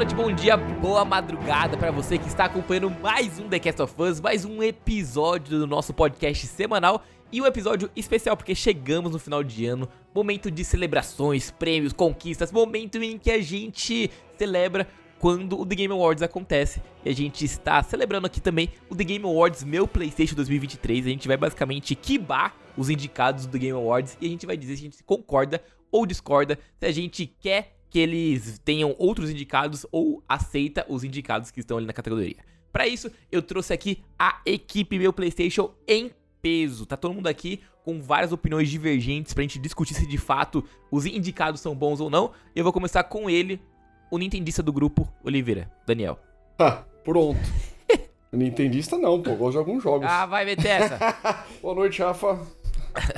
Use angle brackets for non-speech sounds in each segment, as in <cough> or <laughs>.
noite, bom dia, boa madrugada para você que está acompanhando mais um The Cast of Us, mais um episódio do nosso podcast semanal e um episódio especial porque chegamos no final de ano, momento de celebrações, prêmios, conquistas, momento em que a gente celebra quando o The Game Awards acontece. E a gente está celebrando aqui também o The Game Awards meu PlayStation 2023. A gente vai basicamente quibar os indicados do The Game Awards e a gente vai dizer se a gente concorda ou discorda, se a gente quer que eles tenham outros indicados ou aceita os indicados que estão ali na categoria. Para isso, eu trouxe aqui a equipe meu PlayStation em peso. Tá todo mundo aqui com várias opiniões divergentes pra gente discutir se de fato os indicados são bons ou não. Eu vou começar com ele, o nintendista do grupo, Oliveira, Daniel. Tá, <laughs> pronto. Nintendista não, pô, gosto de alguns jogos. Ah, vai meter essa. <laughs> Boa noite, Rafa.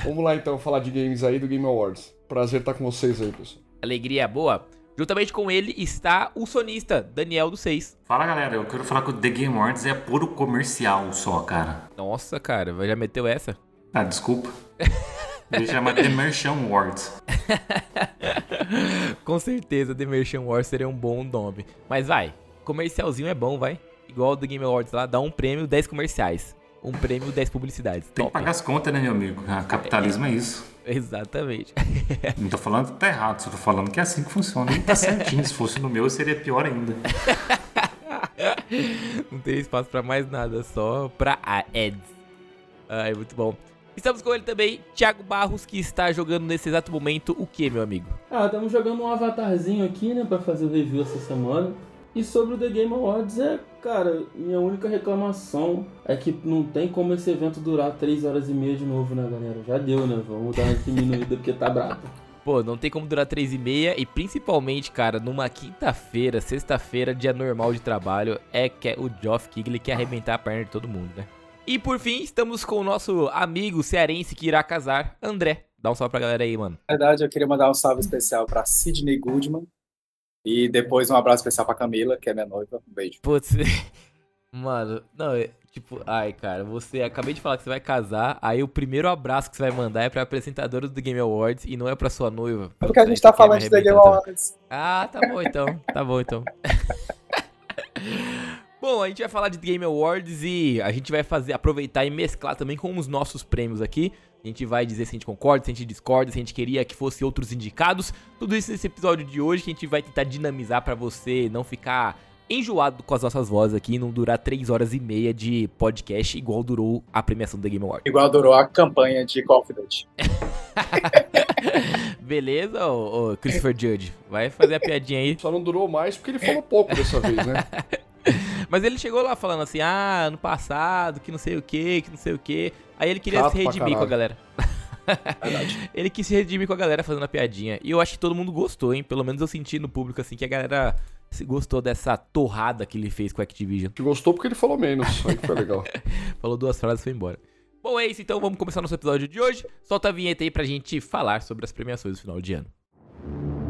Vamos lá então falar de games aí do Game Awards. Prazer estar com vocês aí, pessoal. Alegria boa. Juntamente com ele está o sonista, Daniel do 6. Fala galera, eu quero falar que o The Game Awards é puro comercial só, cara. Nossa, cara, já meteu essa? Ah, desculpa. <laughs> Ele chama The Merchant Awards. <laughs> com certeza, The Merchant Awards seria um bom nome. Mas vai, comercialzinho é bom, vai. Igual o The Game Awards lá, dá um prêmio, 10 comerciais. Um prêmio, 10 publicidades. Tem Top. que pagar as contas, né, meu amigo? Ah, capitalismo é, é isso. Exatamente. <laughs> Não tô falando que tá errado, só tô falando que é assim que funciona. E tá certinho. Se fosse no meu, seria pior ainda. <laughs> Não tem espaço pra mais nada, só pra ads. Ai, muito bom. Estamos com ele também, Thiago Barros, que está jogando nesse exato momento o que, meu amigo? Ah, estamos jogando um avatarzinho aqui, né, pra fazer o review essa semana. E sobre o The Game Awards, é, cara, minha única reclamação é que não tem como esse evento durar 3 horas e meia de novo, né, galera? Já deu, né? Vamos dar uma diminuída porque tá brabo. <laughs> Pô, não tem como durar 3 e meia e principalmente, cara, numa quinta-feira, sexta-feira, dia normal de trabalho, é que o Geoff Keighley quer arrebentar a perna de todo mundo, né? E por fim, estamos com o nosso amigo cearense que irá casar, André. Dá um salve pra galera aí, mano. Na verdade, eu queria mandar um salve especial pra Sidney Goodman, e depois um abraço especial pra Camila, que é minha noiva. Um beijo. Putz, <laughs> mano, não, é, tipo, ai, cara, você acabei de falar que você vai casar, aí o primeiro abraço que você vai mandar é pra apresentadora do Game Awards e não é pra sua noiva. É porque a gente tá falando de Game Awards. Ah, tá bom então, tá bom então. <laughs> Bom, a gente vai falar de Game Awards e a gente vai fazer aproveitar e mesclar também com os nossos prêmios aqui. A gente vai dizer se a gente concorda, se a gente discorda, se a gente queria que fosse outros indicados. Tudo isso nesse episódio de hoje que a gente vai tentar dinamizar para você não ficar enjoado com as nossas vozes aqui e não durar 3 horas e meia de podcast igual durou a premiação do Game Awards. Igual durou a campanha de Call of Duty. <laughs> Beleza, ô, ô Christopher Judge? Vai fazer a piadinha aí. Só não durou mais porque ele falou pouco dessa vez, né? <laughs> <laughs> Mas ele chegou lá falando assim, ah, ano passado, que não sei o que, que não sei o que. Aí ele queria Chato se redimir com a galera. Verdade. <laughs> ele quis se redimir com a galera fazendo a piadinha. E eu acho que todo mundo gostou, hein? Pelo menos eu senti no público, assim, que a galera gostou dessa torrada que ele fez com a Activision. Te gostou porque ele falou menos. Aí que foi legal. <laughs> Falou duas frases e foi embora. Bom, é isso então, vamos começar nosso episódio de hoje. Solta a vinheta aí pra gente falar sobre as premiações do final de ano.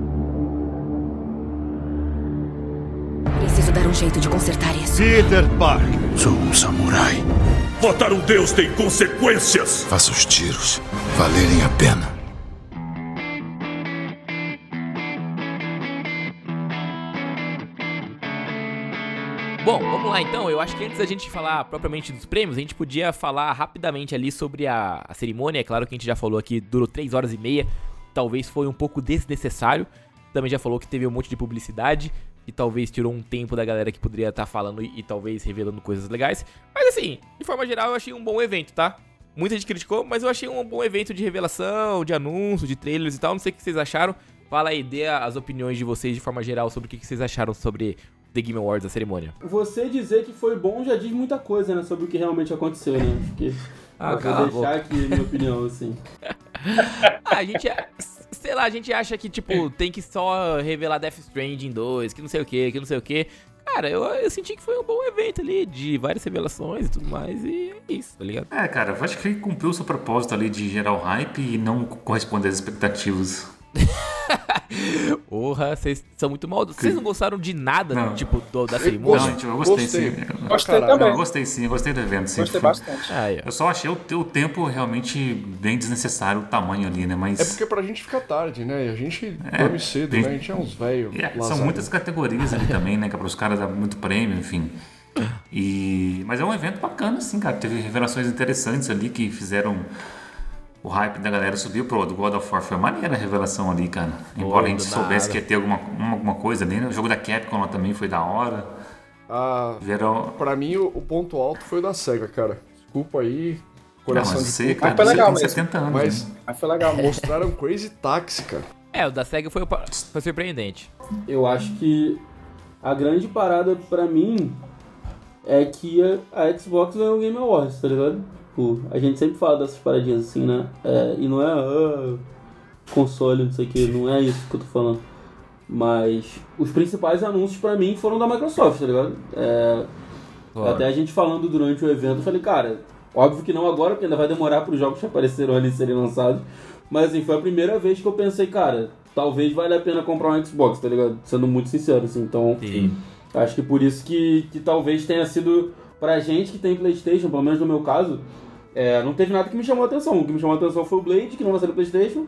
Um jeito de consertar isso. Peter Parker. Sou um samurai. Matar um deus tem consequências. Faço os tiros valerem a pena. Bom, vamos lá então, eu acho que antes da gente falar propriamente dos prêmios, a gente podia falar rapidamente ali sobre a, a cerimônia. É claro que a gente já falou aqui, durou 3 horas e meia. Talvez foi um pouco desnecessário. Também já falou que teve um monte de publicidade. E talvez tirou um tempo da galera que poderia estar falando e, e talvez revelando coisas legais. Mas assim, de forma geral, eu achei um bom evento, tá? Muita gente criticou, mas eu achei um bom evento de revelação, de anúncio, de trailers e tal. Não sei o que vocês acharam. Fala aí, dê as opiniões de vocês de forma geral sobre o que vocês acharam sobre The Game Awards, a cerimônia. Você dizer que foi bom já diz muita coisa, né? Sobre o que realmente aconteceu, né? Acho que. <laughs> Ah, vou deixar aqui minha opinião, assim. Ah, <laughs> a gente. Sei lá, a gente acha que, tipo, tem que só revelar Death Stranding 2, que não sei o que, que não sei o que. Cara, eu, eu senti que foi um bom evento ali, de várias revelações e tudo mais, e é isso, tá ligado? É, cara, eu acho que cumpriu o seu propósito ali de gerar o hype e não corresponder às expectativas. <laughs> <laughs> Porra, vocês são muito maldosos. Vocês não gostaram de nada, Não. tipo, do- da Não, cerimônia? gente, eu gostei, Gostei. sim. Eu- Gostei Caralho, também. Eu gostei sim, eu gostei do evento, sim. Gostei Foi- bastante. Aí, ó. Eu só achei o, o tempo realmente bem desnecessário, o tamanho ali, né? Mas. É porque pra gente fica tarde, né? E a gente É, dorme cedo, tem- né? A gente é uns velhos. É, são muitas categorias ali também, né? Que é para os caras dar muito prêmio, enfim. E, mas é um evento bacana, assim, cara. Teve revelações interessantes ali que fizeram o hype da galera subir. Pô, do God of War foi maneira a revelação ali, cara. Embora a gente soubesse que ia ter alguma, uma- alguma coisa ali, né? O jogo da Capcom lá também foi da hora. Ah, Tiveram. pra mim, o, o ponto alto foi o da SEGA, cara. Desculpa aí, Não, coração mas de você, cara, foi você legal tem mesmo. 70 anos. Mas né? Mas foi legal mostraram Crazy Taxi, cara. É, o da SEGA foi, foi surpreendente. Eu acho que a grande parada pra mim é que a, a Xbox ganhou o Game Awards, tá ligado? Tipo, a gente sempre fala dessas paradinhas assim, né? É, e não é ah, console, não sei o que, não é isso que eu tô falando. Mas os principais anúncios pra mim foram da Microsoft, tá ligado? É, até a gente falando durante o evento, eu falei, cara, óbvio que não agora, porque ainda vai demorar para os jogos que apareceram ali serem lançados. Mas assim, foi a primeira vez que eu pensei, cara, talvez valha a pena comprar um Xbox, tá ligado? Sendo muito sincero, assim. Então, Sim. acho que por isso que, que talvez tenha sido pra gente que tem Playstation, pelo menos no meu caso, é, não teve nada que me chamou a atenção. O que me chamou a atenção foi o Blade, que não vai ser no Playstation.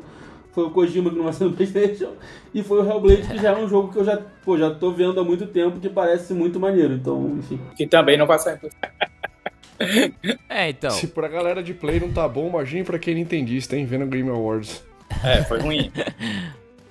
Foi o Kojima que não vai ser no Playstation. E foi o Hellblade, que já é um jogo que eu já, pô, já tô vendo há muito tempo, que parece muito maneiro. Então, enfim. Que também não vai sair. É, então. Se pra galera de Play não tá bom, imagine pra quem é nintendista, hein? Vendo Game Awards. É, foi ruim.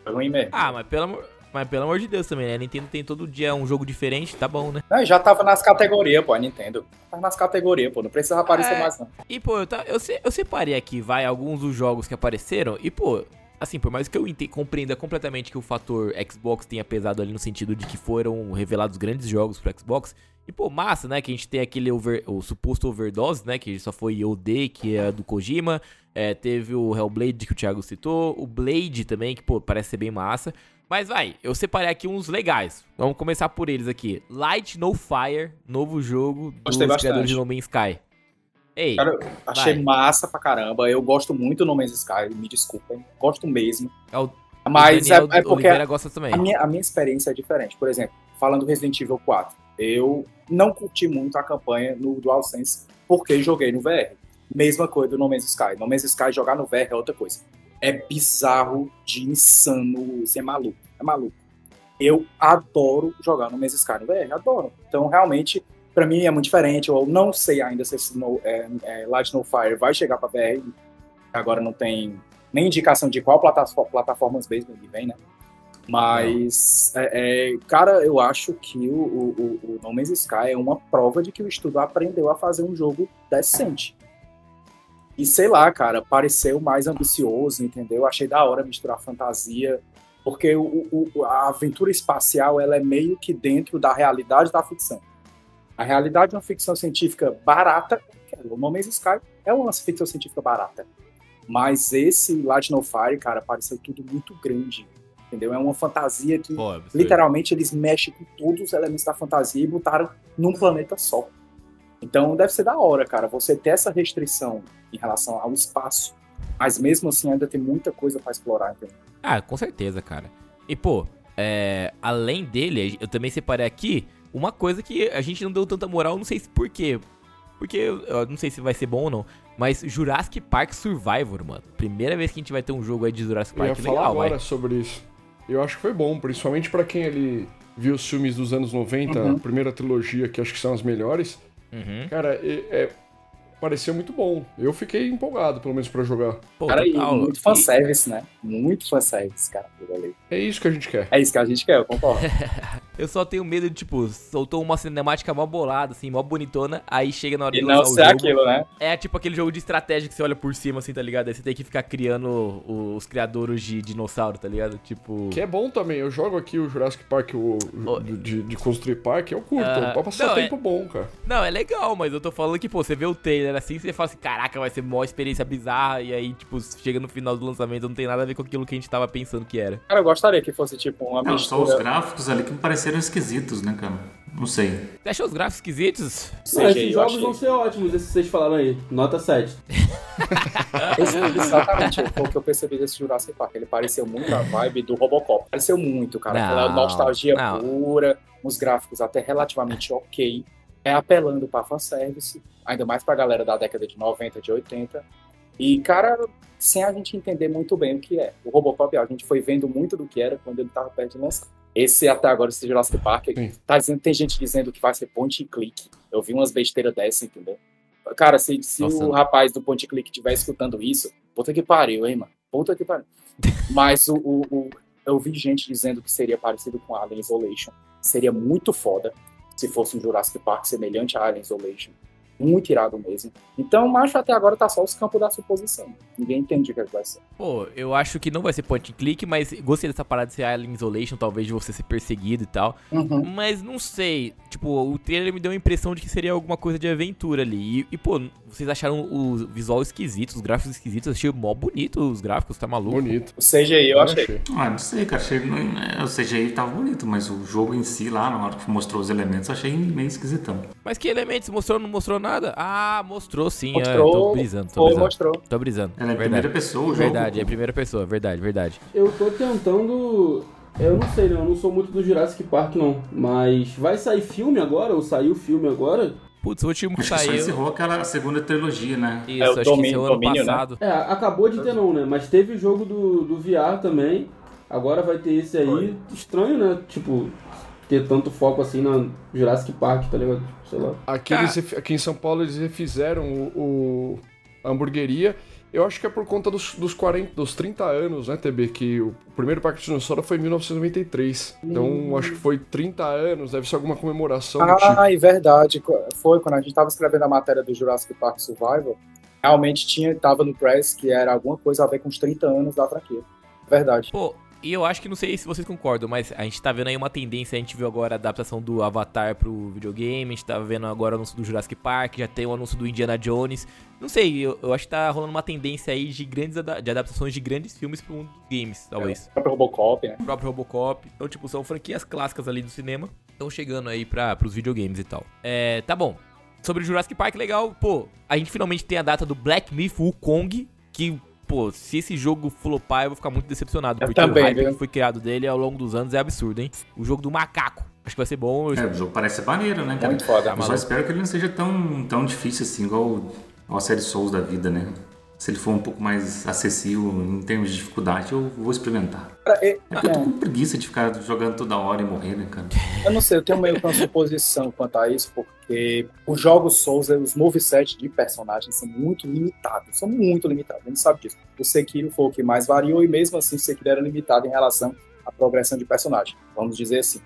Foi ruim mesmo. Ah, mas pelo amor. Mas pelo amor de Deus também, né? A Nintendo tem todo dia um jogo diferente, tá bom, né? Não, já tava nas categorias, pô, a Nintendo. Tava nas categorias, pô. Não precisava aparecer É. mais, não. E, pô, eu, tá, eu, eu separei aqui, vai, alguns dos jogos que apareceram. E, pô, assim, por mais que eu compreenda completamente que o fator Xbox tenha pesado ali no sentido de que foram revelados grandes jogos pro Xbox. E, pô, massa, né? Que a gente tem aquele over- o suposto overdose, né? Que só foi OD, que é do Kojima. É, teve o Hellblade que o Thiago citou. O Blade também, que, pô, parece ser bem massa. Mas vai, eu separei aqui uns legais. Vamos começar por eles aqui. Light No Fire, novo jogo dos Gostei bastante. criadores de No Man's Sky. Ei, Cara, achei vai. massa pra caramba. Eu gosto muito do No Man's Sky, me desculpem. Gosto mesmo. É o- Mas o é, é porque também. a minha, a minha experiência é diferente. Por exemplo, falando do Resident Evil 4, eu não curti muito a campanha no DualSense porque joguei no VR. Mesma coisa do No Man's Sky. No Man's Sky jogar no VR é outra coisa. É bizarro de insano. Você é maluco. É maluco. Eu adoro jogar no Man's Sky VR. Adoro. Então, realmente, pra mim é muito diferente. Eu não sei ainda se esse no, é, é, Light No Fire vai chegar pra VR. Agora não tem nem indicação de qual plataforma, plataformas mesmo ele vem, né? Mas, é, é, cara, eu acho que o, o, o No Man's Sky é uma prova de que o estúdio aprendeu a fazer um jogo decente. E sei lá, cara, pareceu mais ambicioso, entendeu? Achei da hora misturar fantasia, porque o, o- a aventura espacial ela é meio que dentro da realidade da ficção. A realidade de uma ficção científica barata, que é o No Man's Sky, é uma ficção científica barata. Mas esse Light No Fire, cara, pareceu tudo muito grande, entendeu? É uma fantasia que Pô, literalmente eles mexem com todos os elementos da fantasia e botaram num planeta só. Então deve ser da hora, cara, você ter essa restrição em relação ao espaço, mas mesmo assim ainda tem muita coisa pra explorar, entendeu? Ah, com certeza, cara. E, pô, é, além dele, eu também separei aqui uma coisa que a gente não deu tanta moral, não sei se por quê. Porque eu eu não sei se vai ser bom ou não. Mas Jurassic Park Survivor, mano. Primeira vez que a gente vai ter um jogo aí de Jurassic Eu ia Park falar legal, agora vai. sobre isso. Eu acho que foi bom, principalmente pra quem ele vi os filmes dos anos 90, Uhum. a primeira trilogia, que acho que são as melhores. Uhum. Cara, é, é- pareceu muito bom. Eu fiquei empolgado, pelo menos, pra jogar. Pô, Cara, e muito fanservice, né? Muito fanservice, cara. É isso que a gente quer. É isso que a gente quer, eu concordo. <laughs> Eu só tenho medo de, tipo, soltou uma cinemática mó bolada, assim, mó bonitona, aí chega na hora E de não lançar o ser jogo. aquilo, né? É tipo aquele jogo de estratégia que você olha por cima, assim, tá ligado? Aí você tem que ficar criando os criadores de dinossauro, tá ligado? Tipo. Que é bom também. Eu jogo aqui o Jurassic Park o, Oh. de, de construir parque, eu curto. Ah, pra passar não, tempo é- bom, cara. Não, é legal, mas eu tô falando que, pô, você vê o trailer assim, você fala assim, caraca, vai ser mó experiência bizarra, e aí, tipo, chega no final do lançamento, não tem nada a ver com aquilo que a gente tava pensando que era. Cara, eu gostaria que fosse tipo uma Não, só os mistura. gráficos ali que me pareceram esquisitos, né, cara? Não sei. Você achou os gráficos esquisitos? Não, CGI, esses jogos achei. vão ser ótimos, esses que vocês falaram aí. Nota 7. <laughs> Esse- Exatamente, foi o que eu percebi desse Jurassic Park. Ele pareceu muito a vibe do Robocop. Pareceu muito, cara. Não, Aquela nostalgia não. pura, uns gráficos até relativamente ok. É apelando pra fanservice, ainda mais pra galera da década de 90, de 80. E, cara, sem a gente entender muito bem o que é. O Robocop, a gente foi vendo muito do que era quando ele tava perto de lançar. Esse até agora, esse Jurassic Park, Sim. tá dizendo, tem gente dizendo que vai ser point and click. Eu vi umas besteiras dessa, entendeu? Cara, se, se Nossa. o rapaz do point and click estiver escutando isso, puta que pariu, hein, mano? Puta que pariu. Mas o, o- o- eu vi gente dizendo que seria parecido com Alien Isolation. Seria muito foda se fosse um Jurassic Park semelhante a Alien Isolation. Muito irado mesmo. Então, macho, até agora tá só os campos da suposição. Ninguém entende o que é que vai ser. Pô, eu acho que não vai ser point and click, mas gostei dessa parada de ser Alien Isolation, talvez de você ser perseguido e tal. Uhum. Mas não sei, tipo, o trailer me deu a impressão de que seria alguma coisa de aventura ali. E, e, pô, vocês acharam o visual esquisito, os gráficos esquisitos? Eu achei mó bonito os gráficos, tá maluco? Bonito. O CGI eu achei. Ah, não sei, cara. Achei, é, o CGI tava bonito, mas o jogo em si, lá, na hora que mostrou os elementos, eu achei meio esquisitão. Mas que elementos? Mostrou ou não mostrou nada? Ah, mostrou sim. é, Mostrou, tô brisando, tô Foi, brisando. mostrou. Tô brisando. Ela é verdade. primeira pessoa, o jogo. Verdade, é primeira pessoa, verdade, verdade. Eu tô tentando. Eu não sei, né? Eu não sou muito do Jurassic Park, não. Mas vai sair filme agora? Ou saiu filme agora? Putz, o último que Acho que só encerrou aquela segunda trilogia, né? Isso, É o acho que domínio- encerrou ano domínio, né? passado. É, acabou de ter não, né? Mas teve o jogo do, do VR também. Agora vai ter esse aí. Foi. Estranho, né? Tipo, ter tanto foco assim na Jurassic Park, tá ligado? Sei lá. Aqui, eles aqui em São Paulo eles refizeram o, o- a hamburgueria. Eu acho que é por conta dos, dos 40, dos 30 anos, né, TB? Que o primeiro Parque de Dinossauro foi em 1993. Então, acho que foi 30 anos, deve ser alguma comemoração do tipo. Ah, é verdade. Foi quando a gente tava escrevendo a matéria do Jurassic Park Survival. Realmente tinha, tava no press que era alguma coisa a ver com os 30 anos da franquia. Verdade. Pô, e eu acho que não sei se vocês concordam, mas a gente tá vendo aí uma tendência, a gente viu agora a adaptação do Avatar pro videogame, a gente tá vendo agora o anúncio do Jurassic Park, já tem o anúncio do Indiana Jones. Não sei, eu, eu acho que tá rolando uma tendência aí de grandes de adaptações de grandes filmes pro mundo dos games, talvez. O próprio Robocop, né? O próprio Robocop. Então, tipo, são franquias clássicas ali do cinema. Estão chegando aí pra, pros videogames e tal. É, tá bom. Sobre o Jurassic Park, legal. Pô, a gente finalmente tem a data do Black Myth Wukong, que, pô, se esse jogo flopar, eu vou ficar muito decepcionado. Eu porque também, o hype viu? que foi criado dele ao longo dos anos é absurdo, hein? O jogo do macaco. Acho que vai ser bom. eu- É, o jogo parece ser maneiro, né, cara? Muito foda. Eu só espero que ele não seja tão, tão difícil assim, igual a série Souls da vida, né? Se ele for um pouco mais acessível em termos de dificuldade, eu vou experimentar. É- porque eu tô é. com preguiça de ficar jogando toda hora e morrer, né, cara? Eu não sei, eu tenho meio que uma suposição quanto a isso, porque os jogos Souls, os movesets de personagens são muito limitados, são muito limitados, a gente sabe disso. O Sekiro foi o que mais variou e mesmo assim o Sekiro era limitado em relação à progressão de personagem, vamos dizer assim.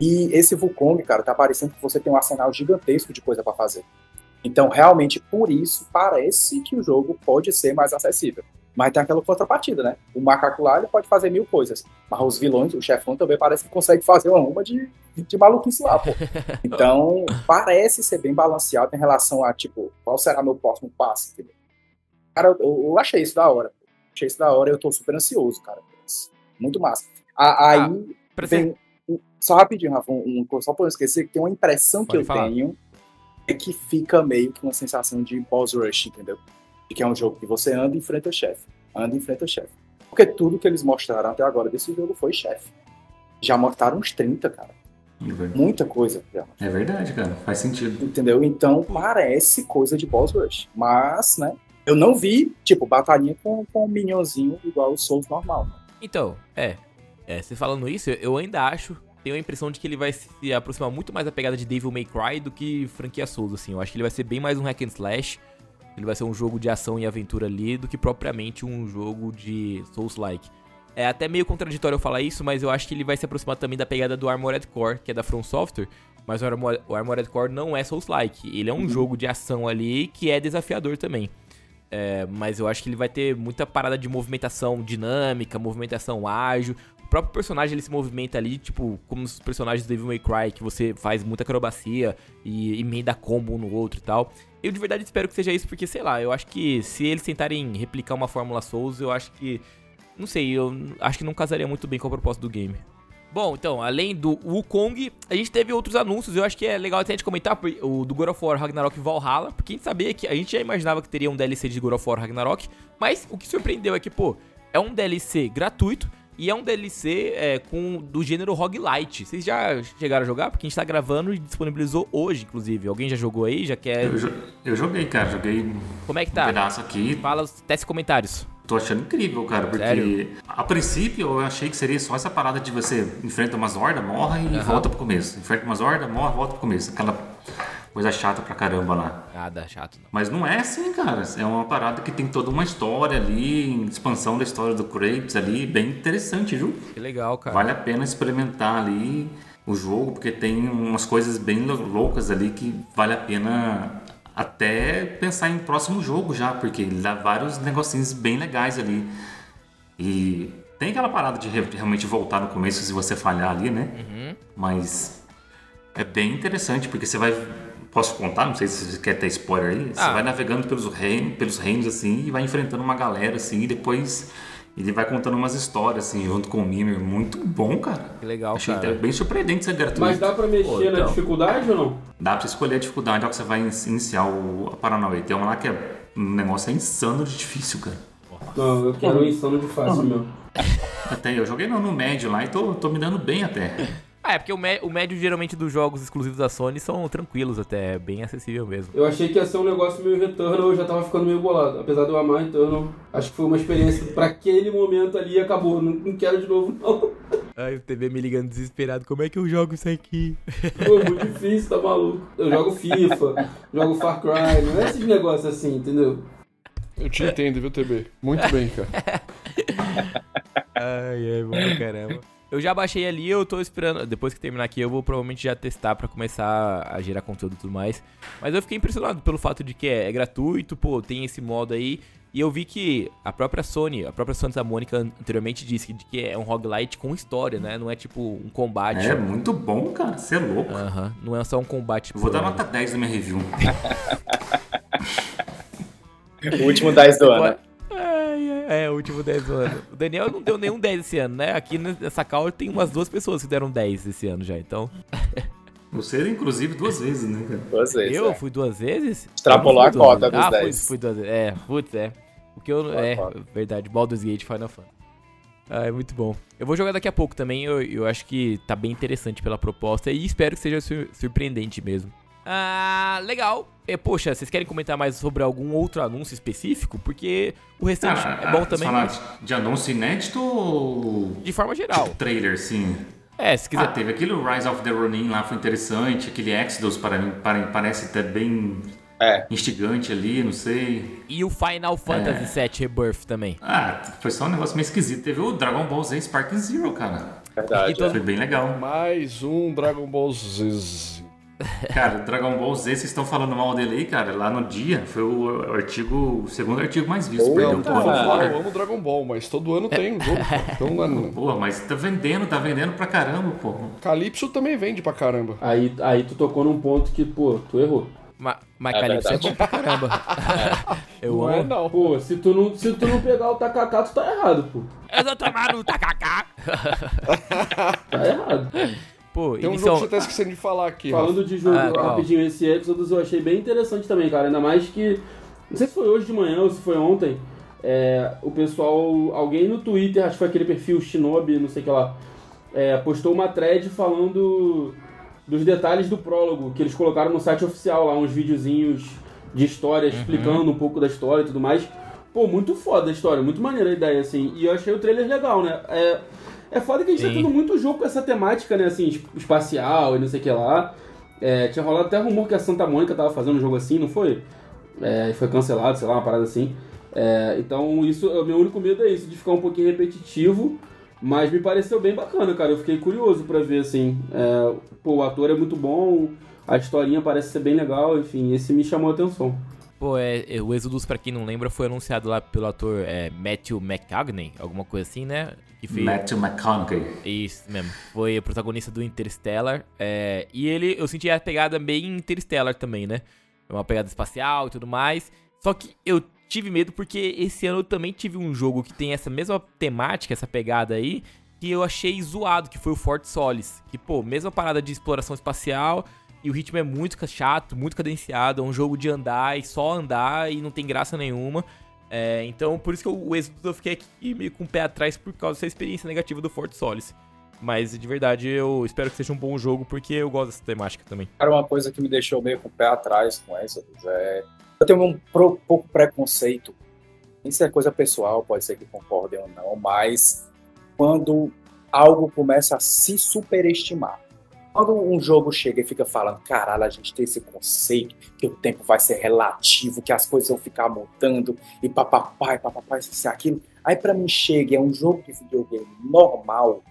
E esse Wukong, cara, tá parecendo que você tem um arsenal gigantesco de coisa pra fazer. Então, realmente, por isso, parece que o jogo pode ser mais acessível. Mas tem aquela contrapartida, né? O macaco lá ele pode fazer mil coisas. Mas os vilões, o chefão também parece que consegue fazer uma de, de maluquice lá, pô. <laughs> Então, parece ser bem balanceado em relação a, tipo, qual será meu próximo passo, entendeu? Cara, eu, eu achei isso da hora. Achei isso da hora e eu tô super ansioso, cara. Muito massa. A- Aí, Ah, vem, um- só rapidinho, Rafa, um, um- só pra não esquecer, que tem uma impressão que Pode eu falar. tenho é que fica meio que uma sensação de boss rush, entendeu? De que é um jogo que você anda e enfrenta chefe. Anda e enfrenta chefe. Porque tudo que eles mostraram até agora desse jogo foi chefe. Já mostraram uns 30, cara. Muita coisa. Já. É verdade, cara. Faz sentido. Entendeu? Então parece coisa de boss rush. Mas, né? Eu não vi, tipo, batalhinha com, com um minionzinho igual o Souls normal. Então, é. É, você falando isso, eu ainda acho tenho a impressão de que ele vai se aproximar muito mais da pegada de Devil May Cry do que franquia Souls, assim. Eu acho que ele vai ser bem mais um hack and slash. Ele vai ser um jogo de ação e aventura ali do que propriamente um jogo de Souls-like. É até meio contraditório eu falar isso, mas eu acho que ele vai se aproximar também da pegada do Armored Core, que é da From Software. Mas o, Armor o Armored Core não é Souls-like. Ele é um uhum. jogo de ação ali que é desafiador também. É, mas eu acho que ele vai ter muita parada de movimentação dinâmica, movimentação ágil. Próprio personagem ele se movimenta ali, tipo, como os personagens do Devil May Cry, que você faz muita acrobacia e emenda combo um no outro e tal. Eu de verdade espero que seja isso, porque sei lá, eu acho que se eles tentarem replicar uma Fórmula Souls, eu acho que não sei, eu acho que não casaria muito bem com a proposta do game. Bom, então, além do Wukong, a gente teve outros anúncios. Eu acho que é legal até a gente comentar o do God of War Ragnarok Valhalla, porque a gente sabia que a gente já imaginava que teria um DLC de God of War Ragnarok, mas o que surpreendeu é que, pô, é um DLC gratuito e é um DLC é, com do gênero roguelite. Vocês já chegaram a jogar? Porque a gente tá gravando e disponibilizou hoje, inclusive. Alguém já jogou aí? Já quer. Eu, eu joguei, cara. Joguei. Como é que tá? Um pedaço aqui. Fala, teste comentários. Tô achando incrível, cara, porque Sério? a princípio eu achei que seria só essa parada de você enfrenta umas hordas, morre e uhum. volta pro começo. Enfrenta umas hordas, morre, volta pro começo. Aquela coisa chata pra caramba lá. Nada chato, não. Mas não é assim, cara. É uma parada que tem toda uma história ali, expansão da história do Kratos ali, bem interessante, viu? Que legal, cara. Vale a pena experimentar ali o jogo, porque tem umas coisas bem loucas ali que vale a pena até pensar em próximo jogo já, porque ele dá vários negocinhos bem legais ali. E tem aquela parada de realmente voltar no começo se você falhar ali, né? Uhum. Mas é bem interessante, porque você vai. Posso contar? Não sei se você quer ter spoiler aí. Ah. Você vai navegando pelos reinos, pelos reinos assim e vai enfrentando uma galera assim e depois ele vai contando umas histórias, assim, junto com o Mimir. Muito bom, cara. Que legal, Achei cara. bem surpreendente ser gratuito. Mas dá pra mexer Pô, então, na dificuldade ou não? Dá pra escolher a dificuldade ao que você vai iniciar o, a Paranauê. Tem uma lá que é... Um negócio é insano de difícil, cara. Não, eu quero um insano de fácil, meu. Até eu joguei no, no médio lá e tô, tô me dando bem até. Ah, é porque o, o médio geralmente dos jogos exclusivos da Sony são tranquilos até, é bem acessível mesmo. Eu achei que ia ser um negócio meio Returnal, eu já tava ficando meio bolado. Apesar de eu amar Returnal, acho que foi uma experiência pra aquele momento ali e acabou. Não, não quero de novo, não. Ai, o TV me ligando desesperado, como é que eu jogo isso aqui? Pô, muito difícil, tá maluco. Eu jogo FIFA, jogo Far Cry, não é esses negócios assim, entendeu? Eu te entendo, viu, TB? Muito bem, cara. <laughs> ai, ai, bom caramba. Eu já baixei ali, eu tô esperando. Depois que terminar aqui, eu vou provavelmente já testar para começar a gerar conteúdo e tudo mais. Mas eu fiquei impressionado pelo fato de que é, é, gratuito, pô, tem esse modo aí. E eu vi que a própria Sony, a própria Santa Mônica anteriormente disse que, que é um roguelite com história, né? Não é tipo um combate. É muito bom, cara. Você é louco. Aham. Não é só um combate. vou dar nota 10 na minha review. <laughs> o último 10 do ano. É, o último 10 do ano. O Daniel não deu nenhum 10 esse ano, né? Aqui nessa call tem umas duas pessoas que deram 10 esse ano já, então. Você, inclusive, duas vezes, né, cara? Duas vezes. Eu é. fui duas vezes? Extrapolou a cota dos ah, 10. Fui, fui duas vezes. É, putz, é. Porque eu. é, verdade, Baldur's Gate Final Fantasy. Ah, é muito bom. Eu vou jogar daqui a pouco também. Eu, eu acho que tá bem interessante pela proposta e espero que seja surpreendente mesmo. Ah, legal. E, poxa, vocês querem comentar mais sobre algum outro anúncio específico? Porque o restante ah, é bom ah, também. Falar de anúncio inédito ou. De forma geral. Tipo trailer, sim. É, se quiser. Ah, teve aquele Rise of the Ronin lá, foi interessante. Aquele Exodus para mim parece até bem é. instigante ali, não sei. E o Final Fantasy é. VII Rebirth também. Ah, foi só um negócio meio esquisito. Teve o Dragon Ball Z Sparking Zero, cara. Verdade. Foi bem legal. Mais um Dragon Ball Z. Cara, Dragon Ball Z, vocês estão falando mal dele aí, cara. Lá no dia foi o artigo, o segundo artigo mais visto. Oh, perdão, tá, eu amo Dragon Ball, mas todo ano tem um jogo. Então, não... Pô, mas tá vendendo, tá vendendo pra caramba, pô. Calypso também vende pra caramba. Aí, aí tu tocou num ponto que, pô, tu errou. Ma mas é Calypso é bom pra caramba. É. <laughs> Eu não amo. É, não. Pô, se tu não, se tu não pegar o tacacá, tu tá errado, pô. Eu tô tomando o tacacá. tá errado. <laughs> Pô, Tem um jogo que você tá esquecendo de falar aqui. Falando Rafa. de jogo ah, rapidinho, esse Exodus eu achei bem interessante também, cara. Ainda mais que. Não sei se foi hoje de manhã ou se foi ontem. É, o pessoal, alguém no Twitter, acho que foi aquele perfil Shinobi, não sei o que lá, é, postou uma thread falando dos detalhes do prólogo, que eles colocaram no site oficial lá, uns videozinhos de história, uhum. explicando um pouco da história e tudo mais. Pô, muito foda a história, muito maneira a ideia, assim. E eu achei o trailer legal, né? É, É foda que a gente tá Sim. tendo muito jogo com essa temática, né? Assim, tipo, espacial e não sei o que lá. É, tinha rolado até rumor que a Santa Mônica tava fazendo um jogo assim, não foi? É, e foi cancelado, sei lá, uma parada assim. É, então, isso, o meu único medo é isso, de ficar um pouquinho repetitivo. Mas me pareceu bem bacana, cara. Eu fiquei curioso pra ver, assim. É, pô, o ator é muito bom, a historinha parece ser bem legal, enfim, esse me chamou a atenção. Pô, é, é, o Exodus, pra quem não lembra, foi anunciado lá pelo ator é, Matthew McConaughey, alguma coisa assim, né? Que fez... Matthew McConaughey. Isso mesmo. Foi o protagonista do Interstellar. é, e ele, eu senti a pegada bem Interstellar também, né? Uma pegada espacial e tudo mais. Só que eu tive medo porque esse ano eu também tive um jogo que tem essa mesma temática, essa pegada aí, que eu achei zoado, que foi o Fort Solis. Que, pô, mesma parada de exploração espacial e o ritmo é muito chato, muito cadenciado. É um jogo de andar e só andar e não tem graça nenhuma. É, então, por isso que eu- o êxito eu fiquei aqui meio com o pé atrás por causa dessa experiência negativa do Fort Solis. Mas de verdade eu espero que seja um bom jogo porque eu gosto dessa temática também. Cara, uma coisa que me deixou meio com o pé atrás com essa é. Eu tenho um pro- pouco preconceito. Isso é coisa pessoal, pode ser que concordem ou não, mas quando algo começa a se superestimar. Quando um jogo chega e fica falando, caralho, a gente tem esse conceito que o tempo vai ser relativo, que as coisas vão ficar mudando, e papapá, e papapá, isso e aquilo. Aí pra mim chega, é um jogo de videogame normal.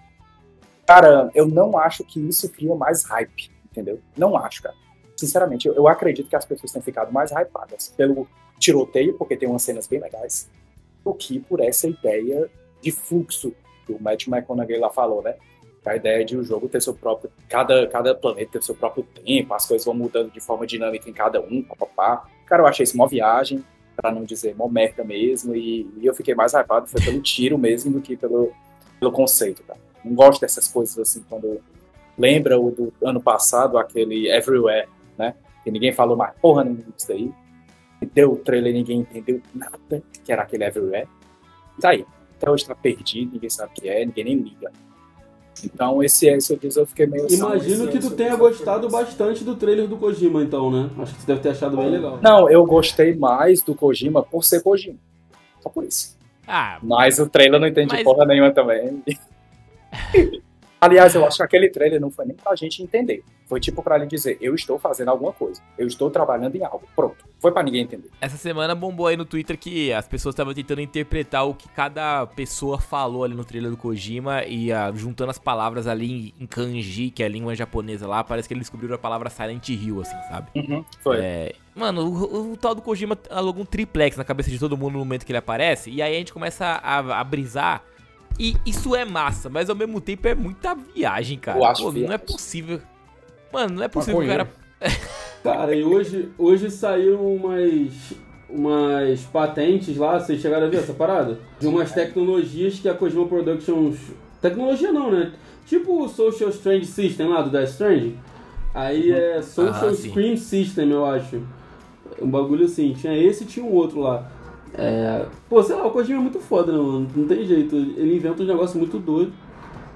Cara, eu não acho que isso cria mais hype, entendeu? Não acho, cara. Sinceramente, eu, eu acredito que as pessoas têm ficado mais hypadas pelo tiroteio, porque tem umas cenas bem legais, do que por essa ideia de fluxo que o Matt McConaughey lá falou, né? A ideia de o jogo ter seu próprio. Cada, cada planeta ter seu próprio tempo, as coisas vão mudando de forma dinâmica em cada um, papapá. Cara, eu achei isso uma viagem, pra não dizer uma merda mesmo, e, e eu fiquei mais hypado foi pelo tiro mesmo do que pelo, pelo conceito, cara. Não gosto dessas coisas assim, quando. Lembra o do ano passado, aquele Everywhere, né? Que ninguém falou mais porra nenhuma disso daí. E Deu o trailer e ninguém entendeu nada que era aquele Everywhere. Tá aí. Até hoje tá perdido, ninguém sabe o que é, ninguém nem liga. Então esse Exodus eu fiquei meio assim, Imagino esse que tu Exodus tenha gostado bastante do trailer do Kojima, então, né? Acho que você deve ter achado bem legal. Não, eu gostei mais do Kojima por ser Kojima. Só por isso. Ah, Mas o trailer não entendi Mas- porra nenhuma também. <laughs> Aliás, eu acho que aquele trailer não foi nem pra gente entender. Foi tipo pra ele dizer, eu estou fazendo alguma coisa. Eu estou trabalhando em algo. Pronto. Foi pra ninguém entender. essa semana bombou aí no Twitter que as pessoas estavam tentando interpretar o que cada pessoa falou ali no trailer do Kojima e ah, juntando as palavras ali em, kanji, que é a língua japonesa lá, parece que eles descobriram a palavra Silent Hill, assim, sabe? Foi. É, mano, o, o tal do Kojima alugou um triplex na cabeça de todo mundo no momento que ele aparece, e aí a gente começa a, a brisar. E isso é massa, mas ao mesmo tempo é muita viagem, cara. Eu acho Pô, não é viagem. possível. Mano, não é possível que o cara. <laughs> Cara, e hoje, hoje saíram umas, umas patentes lá, vocês chegaram a ver essa parada? De umas tecnologias que a Kojima Productions. Tecnologia não, né? Tipo o Social Strange System lá do Death Stranding. Aí é Social Ah. Screen System, eu acho. Um bagulho assim. Tinha esse e tinha um outro lá. É... Pô, sei lá, o Kojima é muito foda, né, mano? Não tem jeito. Ele inventa um negócio muito doido.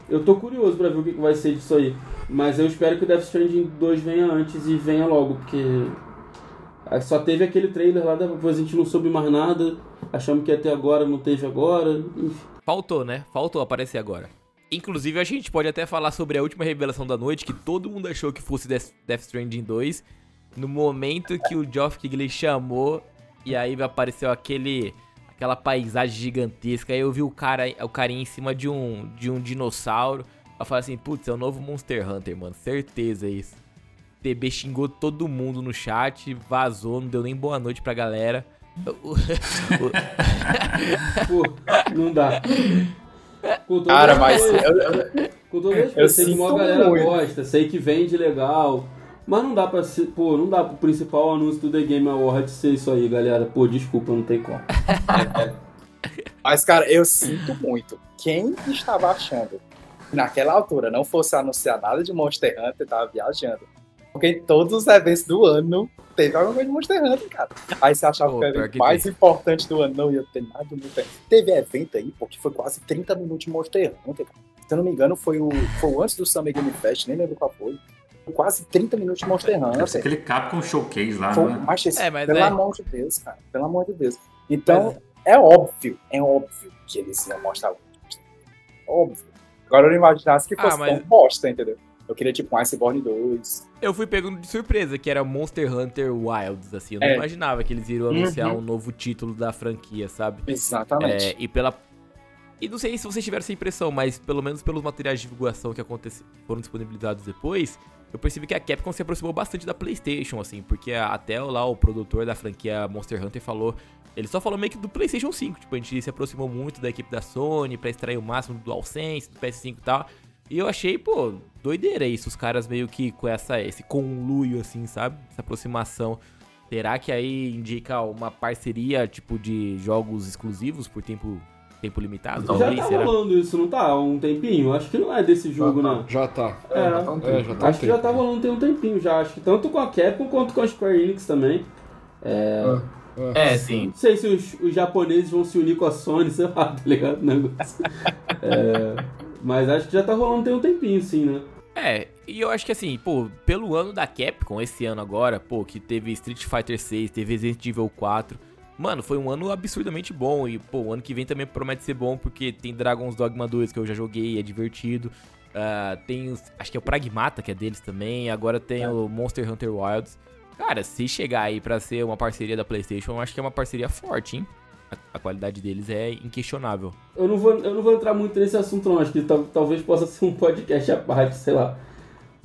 Eu tô curioso pra ver o que vai ser disso aí. Mas eu espero que o Death Stranding 2 venha antes e venha logo, porque só teve aquele trailer lá, depois a gente não soube mais nada. Achamos que ter agora, não teve agora. Faltou, né? Faltou aparecer agora. Inclusive, a gente pode até falar sobre a última revelação da noite, que todo mundo achou que fosse Death Stranding 2. No momento que o Geoff Keighley chamou, e aí apareceu aquele aquela paisagem gigantesca. Aí eu vi o cara, o carinha em cima de um de um dinossauro. Eu falei assim, putz, é o novo Monster Hunter, mano. Certeza isso. TB xingou todo mundo no chat, vazou, não deu nem boa noite pra galera. O- <laughs> o- Pô, não dá. Com todo Cara, mas eu- eu- com todo respeito, eu sei que uma galera muito. gosta, sei que vende legal. Mas não dá pra ser, pô, não dá pro principal anúncio do The Game Awards ser isso aí, galera. Pô, desculpa, não tem como. <laughs> Mas, cara, eu sinto muito. Quem estava achando que naquela altura não fosse anunciar nada de Monster Hunter, tava viajando. Porque em todos os eventos do ano teve alguma coisa de Monster Hunter, cara. Aí você achava Pô, que o evento que mais tem. importante do ano não ia ter nada de Monster Hunter. Teve evento aí, porque foi quase 30 minutos de Monster Hunter, cara. Se eu não me engano, foi o, foi o antes do Summer Game Fest, nem lembro qual foi. Quase 30 minutos de Monster Deve ser Hunter. aquele Capcom Showcase lá, Foi, né? mas, esse- É, mas pelo é. amor de Deus, cara. Pelo amor de Deus. Então, é óbvio, é óbvio que eles iam mostrar o Óbvio. Agora eu não imaginasse que Ah, fosse mas- tão bosta, entendeu? Eu queria tipo um Iceborne 2. Eu fui pego de surpresa, que era Monster Hunter Wilds, assim. Eu não É. imaginava que eles iriam anunciar Uhum. um novo título da franquia, sabe? Exatamente. É, e pela. E não sei se vocês tiveram essa impressão, mas pelo menos pelos materiais de divulgação que foram disponibilizados depois, eu percebi que a Capcom se aproximou bastante da PlayStation, assim, porque até lá o produtor da franquia Monster Hunter falou. Ele só falou meio que do PlayStation 5. Tipo, a gente se aproximou muito da equipe da Sony pra extrair o máximo do DualSense, do PS5 e tal. E eu achei, pô, doideira isso, os caras meio que com essa, esse conluio, assim, sabe? Essa aproximação. Será que aí indica uma parceria, tipo, de jogos exclusivos por tempo, tempo limitado? Já tá será? rolando isso, não tá? Há um tempinho? Acho que não é desse jogo, já, não. tá, já tá. É, já tá um É, já tá um acho que já tá rolando tem um tempinho já. Acho que tanto com a Capcom quanto com a Square Enix também. É, É, sim. Não sei se os, os japoneses vão se unir com a Sony, <laughs> sei lá, tá ligado? O negócio. É, mas acho que já tá rolando tem um tempinho, sim, né? É, e eu acho que assim, pô, pelo ano da Capcom, esse ano agora, pô, que teve Street Fighter 6, teve Resident Evil 4, mano, foi um ano absurdamente bom. E, pô, o ano que vem também promete ser bom, porque tem Dragon's Dogma 2 que eu já joguei, é divertido. Ah, tem os, acho que é o Pragmata, que é deles também. Agora tem o Monster Hunter Wilds. Cara, se chegar aí pra ser uma parceria da PlayStation, eu acho que é uma parceria forte, hein? A, a qualidade deles é inquestionável. Eu não vou, eu não vou entrar muito nesse assunto, não. Acho que tal- talvez possa ser um podcast à parte, sei lá.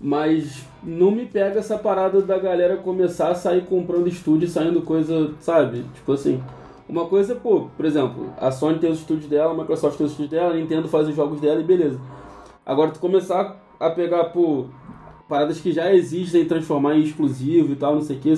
Mas não me pega essa parada da galera começar a sair comprando estúdio saindo coisa, sabe? Tipo assim. Uma coisa, pô, por exemplo, a Sony tem os estúdios dela, a Microsoft tem os estúdios dela, a Nintendo faz os jogos dela e beleza. Agora tu começar a pegar, pô, paradas que já existem transformar em exclusivo e tal, não sei o que.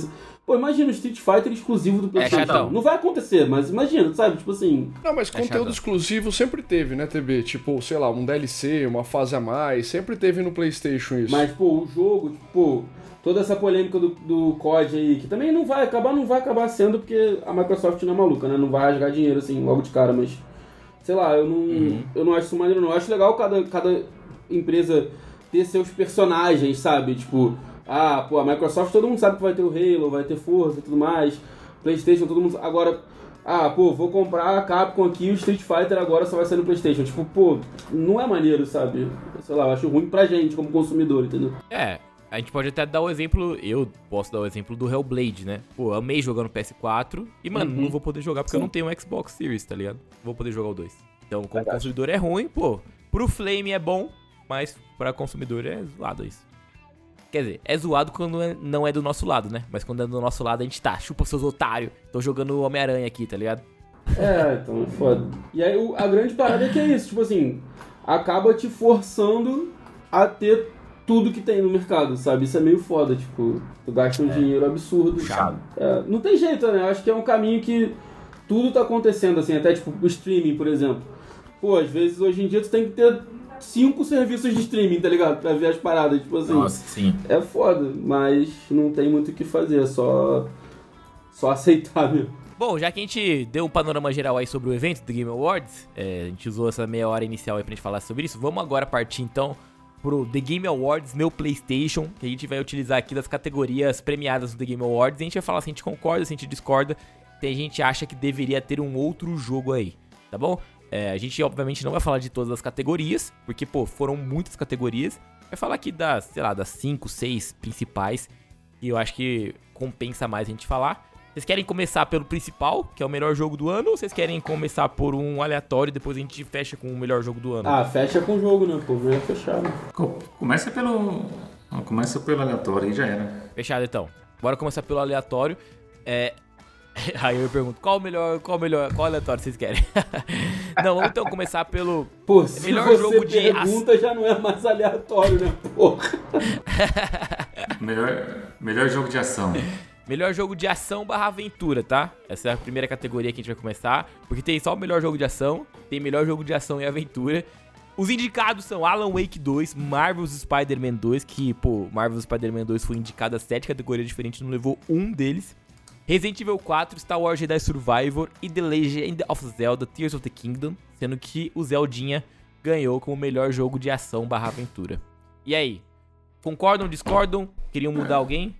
Pô, imagina o Street Fighter exclusivo do PlayStation. chatão. não vai acontecer, mas imagina, sabe? Tipo assim. Não, mas conteúdo chato. exclusivo sempre teve, né, TB? Tipo, sei lá, um DLC, uma fase a mais, sempre teve no PlayStation isso. Mas, pô, o jogo, tipo, pô, toda essa polêmica do, do COD aí, que também não vai acabar, não vai acabar sendo porque a Microsoft não é maluca, né? Não vai rasgar dinheiro assim logo de cara, mas. Sei lá, eu não, eu não acho isso maneiro, não. Eu acho legal cada, cada empresa ter seus personagens, sabe? Tipo, ah, pô, a Microsoft todo mundo sabe que vai ter o Halo, vai ter Forza e tudo mais. PlayStation, todo mundo. Agora, ah, pô, vou comprar a Capcom aqui, o Street Fighter agora só vai sair no PlayStation. Tipo, pô, não é maneiro, sabe? Sei lá, eu acho ruim pra gente como consumidor, entendeu? É, a gente pode até dar o exemplo, eu posso dar o exemplo do Hellblade, né? Pô, amei jogar no PS4 e, mano, não vou poder jogar porque eu não tenho um Xbox Series, tá ligado? Vou poder jogar o 2. Então, como Verdade. consumidor é ruim, pô. Pro Flame é bom, mas pra consumidor é zoado isso. Quer dizer, é zoado quando é- não é do nosso lado, né? Mas quando é do nosso lado, a gente tá. Chupa seus otários. Tô jogando Homem-Aranha aqui, tá ligado? É, então é foda. E aí a grande parada é que é isso, tipo assim, acaba te forçando a ter tudo que tem no mercado, sabe? Isso é meio foda, tipo, tu gasta um dinheiro absurdo. Chato. É, não tem jeito, né? Eu acho que é um caminho que tudo tá acontecendo, assim, até tipo o streaming, por exemplo. Pô, às vezes hoje em dia tu tem que ter cinco serviços de streaming, tá ligado? Pra ver as paradas, tipo assim. Nossa, sim. É foda, mas não tem muito o que fazer, é só. Só <laughs> aceitar mesmo. Bom, já que a gente deu um panorama geral aí sobre o evento do Game Awards, é, a gente usou essa meia hora inicial aí pra gente falar sobre isso, vamos agora partir então pro The Game Awards meu PlayStation, que a gente vai utilizar aqui das categorias premiadas do The Game Awards, e a gente vai falar se a gente concorda, se a gente discorda, se a gente acha que deveria ter um outro jogo aí, tá bom? É, a gente obviamente não vai falar de todas as categorias, porque pô, foram muitas categorias, vai falar aqui das, sei lá, das 5, 6 principais, que eu acho que compensa mais a gente falar. Vocês querem começar pelo principal, que é o melhor jogo do ano, ou vocês querem começar por um aleatório e depois a gente fecha com o melhor jogo do ano? Ah, fecha com o jogo, né? Pô, vai fechar. né? Co- Começa pelo. Começa pelo aleatório aí já era. Fechado então. Bora começar pelo aleatório. É. <laughs> Aí eu pergunto, qual o melhor, qual o melhor, qual aleatório vocês querem? <laughs> não, vamos então começar pelo Pô, se Melhor você jogo de pergunta, já não é mais aleatório, né? Porra. <laughs> Melhor, melhor jogo de ação. melhor jogo de ação barra aventura, tá? Essa é a primeira categoria que a gente vai começar, porque tem só o melhor jogo de ação, tem melhor jogo de ação e aventura. Os indicados são Alan Wake 2, Marvel's Spider-Man 2, que, pô, Marvel's Spider-Man 2 foi indicado a sete categorias diferentes, não levou um deles. Resident Evil 4, Star Wars Jedi Survivor e The Legend of Zelda Tears of the Kingdom, sendo que o Zeldinha ganhou como melhor jogo de ação barra aventura. E aí? Concordam, discordam? Queriam mudar alguém?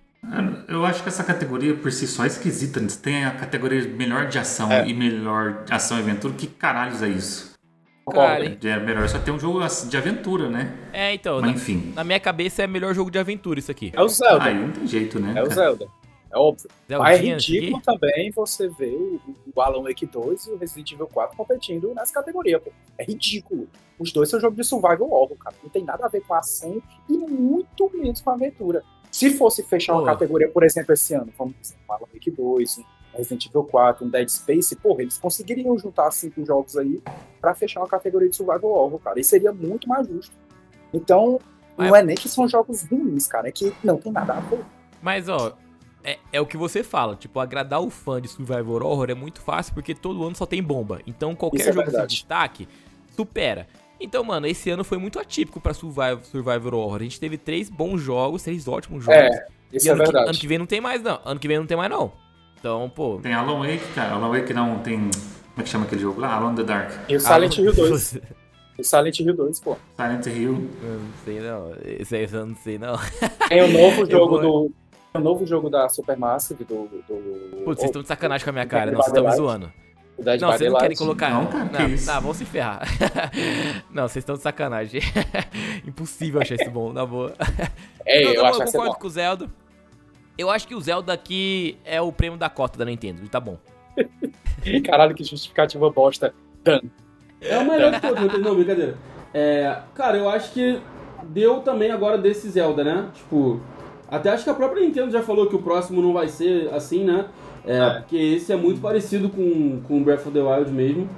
Eu acho que essa categoria por si só é esquisita. né? Tem a categoria melhor de ação e melhor ação e aventura. Que caralhos é isso? Cara? É melhor só ter um jogo assim, de aventura, né? É, então, Mas na, enfim. na minha cabeça é melhor jogo de aventura isso aqui. É o Zelda. Aí não tem jeito, né? É o? Zelda. É óbvio. Mas é ridículo aqui? também você ver o, o Alan Wake 2 e o Resident Evil 4 competindo nessa categoria, pô. É ridículo. Os dois são jogos de survival horror, cara. Não tem nada a ver com ação e muito menos com aventura. Se fosse fechar Pô. uma categoria, por exemplo, esse ano, vamos dizer, um Alan Wake 2, um Resident Evil 4, um Dead Space, porra, eles conseguiriam juntar cinco jogos aí pra fechar uma categoria de survival horror, cara. E seria muito mais justo. Então, não é nem que são jogos ruins, cara, é que não tem nada a ver. Mas, ó, é, é o que você fala. Tipo, agradar o fã de Survivor Horror é muito fácil porque todo ano só tem bomba. Então, qualquer é jogo de destaque supera. Então, mano, esse ano foi muito atípico pra Survivor, Survivor Horror. A gente teve três bons jogos, três ótimos jogos. É, isso E é ano que- verdade. ano que vem não tem mais, não. Ano que vem não tem mais, não. Então, pô. Tem Alan Wake, cara. Alan Wake não tem. Como é que chama aquele jogo lá? Alan the Dark. E o Silent Hill 2. O Silent Hill 2, pô. Silent Hill. Eu não sei, não. Esse aí eu não sei, não. Tem o novo <laughs> Eu jogo vou- do. O novo jogo da Supermassive, do. do Putz, vocês estão de sacanagem com a minha cara. Não, vocês estão me zoando. Não, vocês não querem colocar. Não, que não, não, vão se ferrar. <laughs> não, vocês estão de sacanagem. <laughs> Impossível achar isso bom, na boa. <laughs> É, Não, eu não, acho ser concordo bom. com o Zelda. Eu acho que o Zelda aqui é o prêmio da cota da Nintendo. Tá bom. Caralho, que justificativa bosta. Dan. É o melhor de todos, não, brincadeira. É, cara, eu acho que deu também agora desse Zelda, né? Tipo, até acho que a própria Nintendo já falou que o próximo não vai ser assim, né? É, porque esse é muito parecido com, com Breath of the Wild mesmo.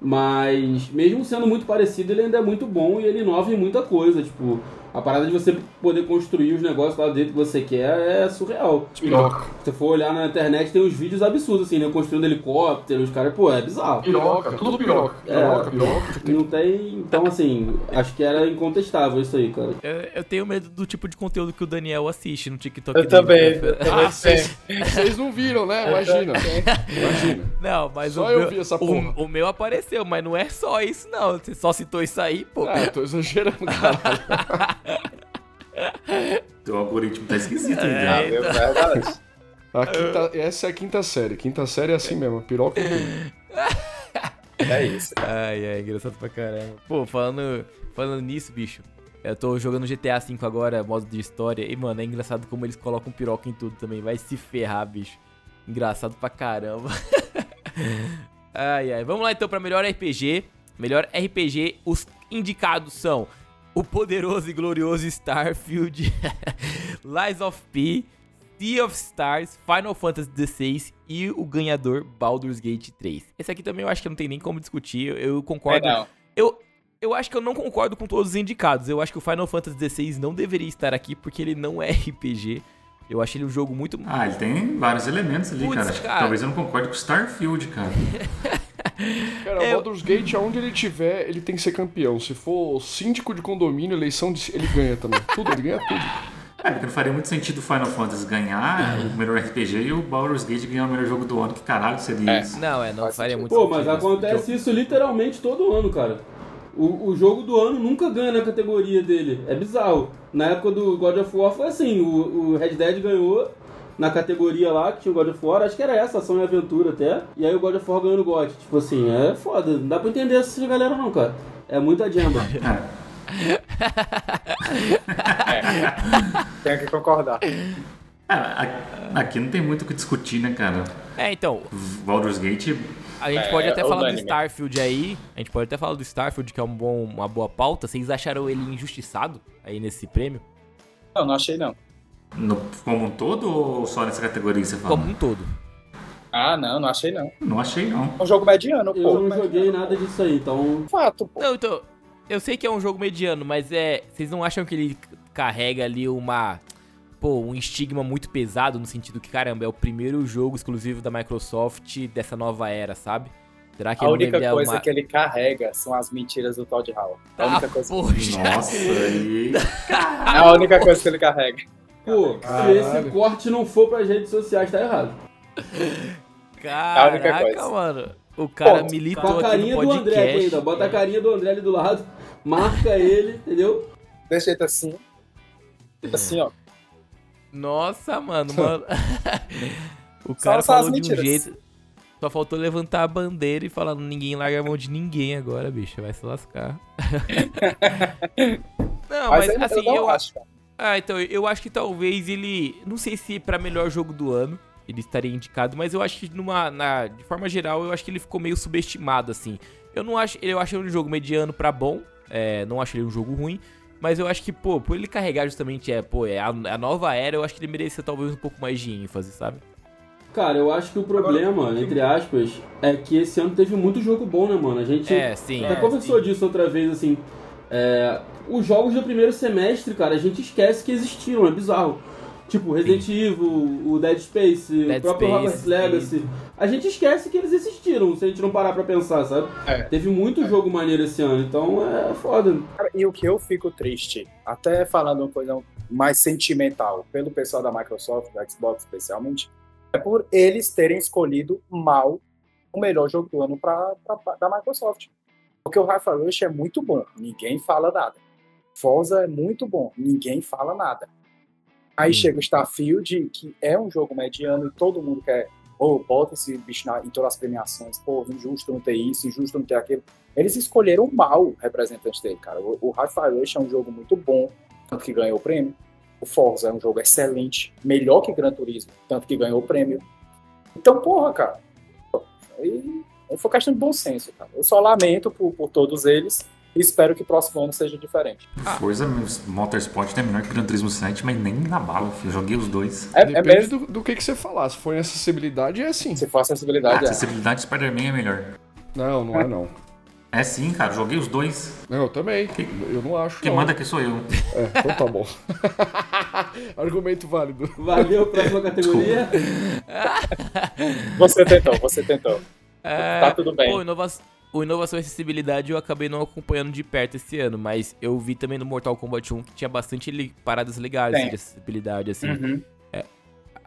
Mas, mesmo sendo muito parecido, ele ainda é muito bom e ele inova em muita coisa. Tipo, a parada de você poder construir os negócios lá dentro que você quer é surreal. Piroca. Se você for olhar na internet, tem uns vídeos absurdos, assim, né? Construindo helicóptero, os caras, pô, é bizarro. Piroca, tudo piroca. É. Piroca, piroca. Não tem. Então, assim, acho que era incontestável isso aí, cara. Eu, eu tenho medo do tipo de conteúdo que o Daniel assiste no TikTok Eu dele, também. né? eu também Ah, vocês, vocês não viram, né? Imagina. Imagina. Não, mas Só o, eu meu, vi essa porra. o, o meu apareceu, mas não é só isso, não. Você só citou isso aí, pô. Ah, eu tô exagerando, caralho. <laughs> Teu algoritmo tá esquisito, É. Ah, hein? é verdade. A quinta, essa é a quinta série. Quinta série é assim mesmo, piroca e tudo. É isso. Ai, ai, engraçado pra caramba. Pô, falando, falando nisso, bicho. Eu tô jogando GTA V agora, modo de história. E, mano, é engraçado como eles colocam piroca em tudo também. Vai se ferrar, bicho. Engraçado pra caramba. <laughs> ai, ai. Vamos lá então pra melhor RPG. Melhor RPG, os indicados são o poderoso e glorioso Starfield, <laughs> Lies of P, Sea of Stars, Final Fantasy XVI e o ganhador Baldur's Gate 3. Esse aqui também eu acho que não tem nem como discutir. Eu, É, concordo. Eu, eu acho que eu não concordo com todos os indicados. Eu acho que o Final Fantasy XVI não deveria estar aqui porque ele não é <laughs> RPG. Eu acho ele um jogo muito. Ah, ele tem vários elementos ali, Putz, cara. cara. Talvez eu não concorde com Starfield, cara. <laughs> Cara, É, o Baldur's Gate, aonde ele tiver, ele tem que ser campeão. Se for síndico de condomínio, eleição, de... ele ganha também. <laughs> Tudo, ele ganha tudo. É, porque não faria muito sentido o Final Fantasy ganhar o melhor RPG e o Baldur's Gate ganhar o melhor jogo do ano. Que caralho seria É. isso? Não, é, não Faz faria sentido. muito Pô, sentido. mas acontece isso literalmente todo ano, cara. O, o jogo do ano nunca ganha na categoria dele. É bizarro. Na época do God of War foi assim: o, o Red Dead ganhou na categoria lá, que tinha o God of War, acho que era essa, ação e aventura até. E aí o God of War ganhou no God. Tipo assim, é foda. Não dá pra entender essa galera não, cara. É muita jamba. <laughs> É. <laughs> Tenho que concordar. Ah, a- aqui não tem muito o que discutir, né, cara? É, então, Baldur's Gate, a gente É, pode até é falar do. Starfield aí. A gente pode até falar do Starfield, que é um bom, uma boa pauta. Vocês acharam ele injustiçado aí nesse prêmio? Não, não achei não. No, como um todo ou só nessa categoria que você fala? Como um todo. Ah, não, não achei não. Não achei, não. É um jogo mediano, pô. Eu não joguei nada disso aí, então. Fato, pô. Não, então, eu sei que é um jogo mediano, mas é. Vocês não acham que ele carrega ali uma. Pô, um estigma muito pesado no sentido que, caramba, é o primeiro jogo exclusivo da Microsoft dessa nova era, sabe? Será que A ele única coisa uma... que ele carrega são as mentiras do Todd Howard. A Ah, única coisa, poxa. Nossa, aí. <laughs> é a única coisa que ele carrega. Pô, se esse corte não for pras redes sociais, tá errado. única Caraca, mano. O cara Pô, militou Com a aqui carinha no do podcast. André aqui ainda. Bota a carinha do André ali do lado, marca ele, entendeu? Desse jeito assim. Assim, ó. Nossa, mano, mano. <laughs> o cara só falou de um jeito. Só faltou levantar a bandeira e falar ninguém larga a mão de ninguém agora, bicho. Vai se lascar. <laughs> não, mas, mas assim, eu, eu acho, cara. Ah, então, eu acho que talvez ele. Não sei se pra melhor jogo do ano ele estaria indicado, mas eu acho que numa. Na, de forma geral, eu acho que ele ficou meio subestimado, assim. Eu não acho. Eu acho ele um jogo mediano pra bom. É, não acho ele um jogo ruim. Mas eu acho que, pô, por ele carregar justamente, é, pô, é a, a nova era, eu acho que ele merecia talvez um pouco mais de ênfase, sabe? Cara, eu acho que o problema, entre aspas, é que esse ano teve muito jogo bom, né, mano? A gente É, sim. até É, conversou sim. disso outra vez, assim. É, os jogos do primeiro semestre, cara, a gente esquece que existiram, é bizarro. Tipo, Resident Evil, o Dead Space, Dead o próprio Space, Hogwarts Legacy. A gente esquece que eles existiram, se a gente não parar pra pensar, sabe? É. Teve muito jogo maneiro esse ano, então é foda. Cara, E o que eu fico triste, até falando uma coisa mais sentimental, pelo pessoal da Microsoft, da Xbox especialmente, é por eles terem escolhido mal o melhor jogo do ano pra, pra- pra- da Microsoft. Porque o Hi-Fi Rush é muito bom, ninguém fala nada. Forza é muito bom, ninguém fala nada. Aí Hum. chega o Starfield, que é um jogo mediano e todo mundo quer, ou bota esse bicho na- em todas as premiações, pô, injusto não ter isso, injusto não ter aquilo. Eles escolheram mal o representante dele, cara. O, o Hi-Fi Rush é um jogo muito bom, tanto que ganhou o prêmio. O Forza é um jogo excelente, melhor que Gran Turismo, tanto que ganhou o prêmio. Então, porra, cara. Aí foi questão de bom senso, cara. Eu só lamento por, por todos eles e espero que o próximo ano seja diferente. Forza Motorsport é melhor que Gran Turismo 7, mas nem na bala, filho. Eu joguei os dois. É, é Depende mesmo. do, do que, que você falar. Se for em acessibilidade, é assim. Se for acessibilidade, é. acessibilidade Spider-Man é melhor. Não, não é não. É sim, cara. Joguei os dois. Não, eu também. Eu não acho. Quem não. manda aqui sou eu. É, então tá bom. <laughs> Argumento válido. Valeu, próxima categoria. Você tentou, você tentou. É, Tá tudo bem. Pô, inova o Inovação e Acessibilidade eu acabei não acompanhando de perto esse ano, mas eu vi também no Mortal Kombat 1 que tinha bastante li- paradas legais Tem. de acessibilidade, assim. Uhum.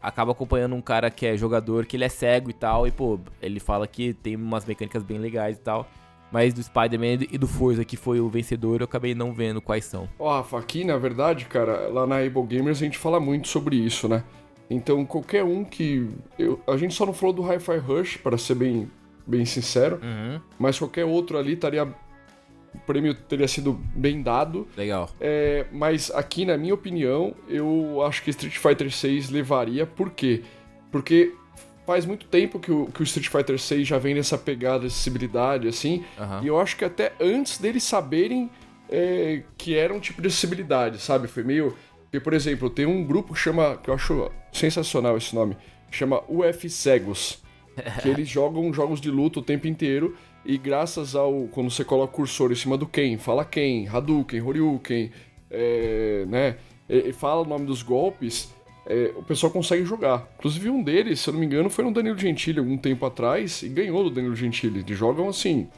Acaba acompanhando um cara que é jogador, que ele é cego e tal, e pô, ele fala que tem umas mecânicas bem legais e tal. Mas do Spider-Man e do Forza, que foi o vencedor, eu acabei não vendo quais são. Ó, Rafa, aqui na verdade, cara, lá na Able Gamers a gente fala muito sobre isso, né? Então qualquer um que. eu- a gente só não falou do Hi-Fi Rush, para ser bem, bem sincero, Uhum. mas qualquer outro ali estaria. O prêmio teria sido bem dado. Legal. É, mas aqui, na minha opinião, eu acho que Street Fighter 6 levaria. Por quê? Porque faz muito tempo que o, que o Street Fighter 6 já vem nessa pegada de acessibilidade, assim. Aham. E eu acho que até antes deles saberem é, que era um tipo de acessibilidade, sabe? Foi meio. Porque, por exemplo, tem um grupo que chama. que eu acho sensacional esse nome. Chama UF Cegos. Que eles <laughs> jogam jogos de luta o tempo inteiro. E graças ao. Quando você coloca o cursor em cima do Ken, fala Ken, Hadouken, Horyuken, é, né? E, fala o nome dos golpes. é, o pessoal consegue jogar. Inclusive, um deles, se eu não me engano, foi no Danilo Gentili algum tempo atrás e ganhou do Danilo Gentili. Eles jogam assim.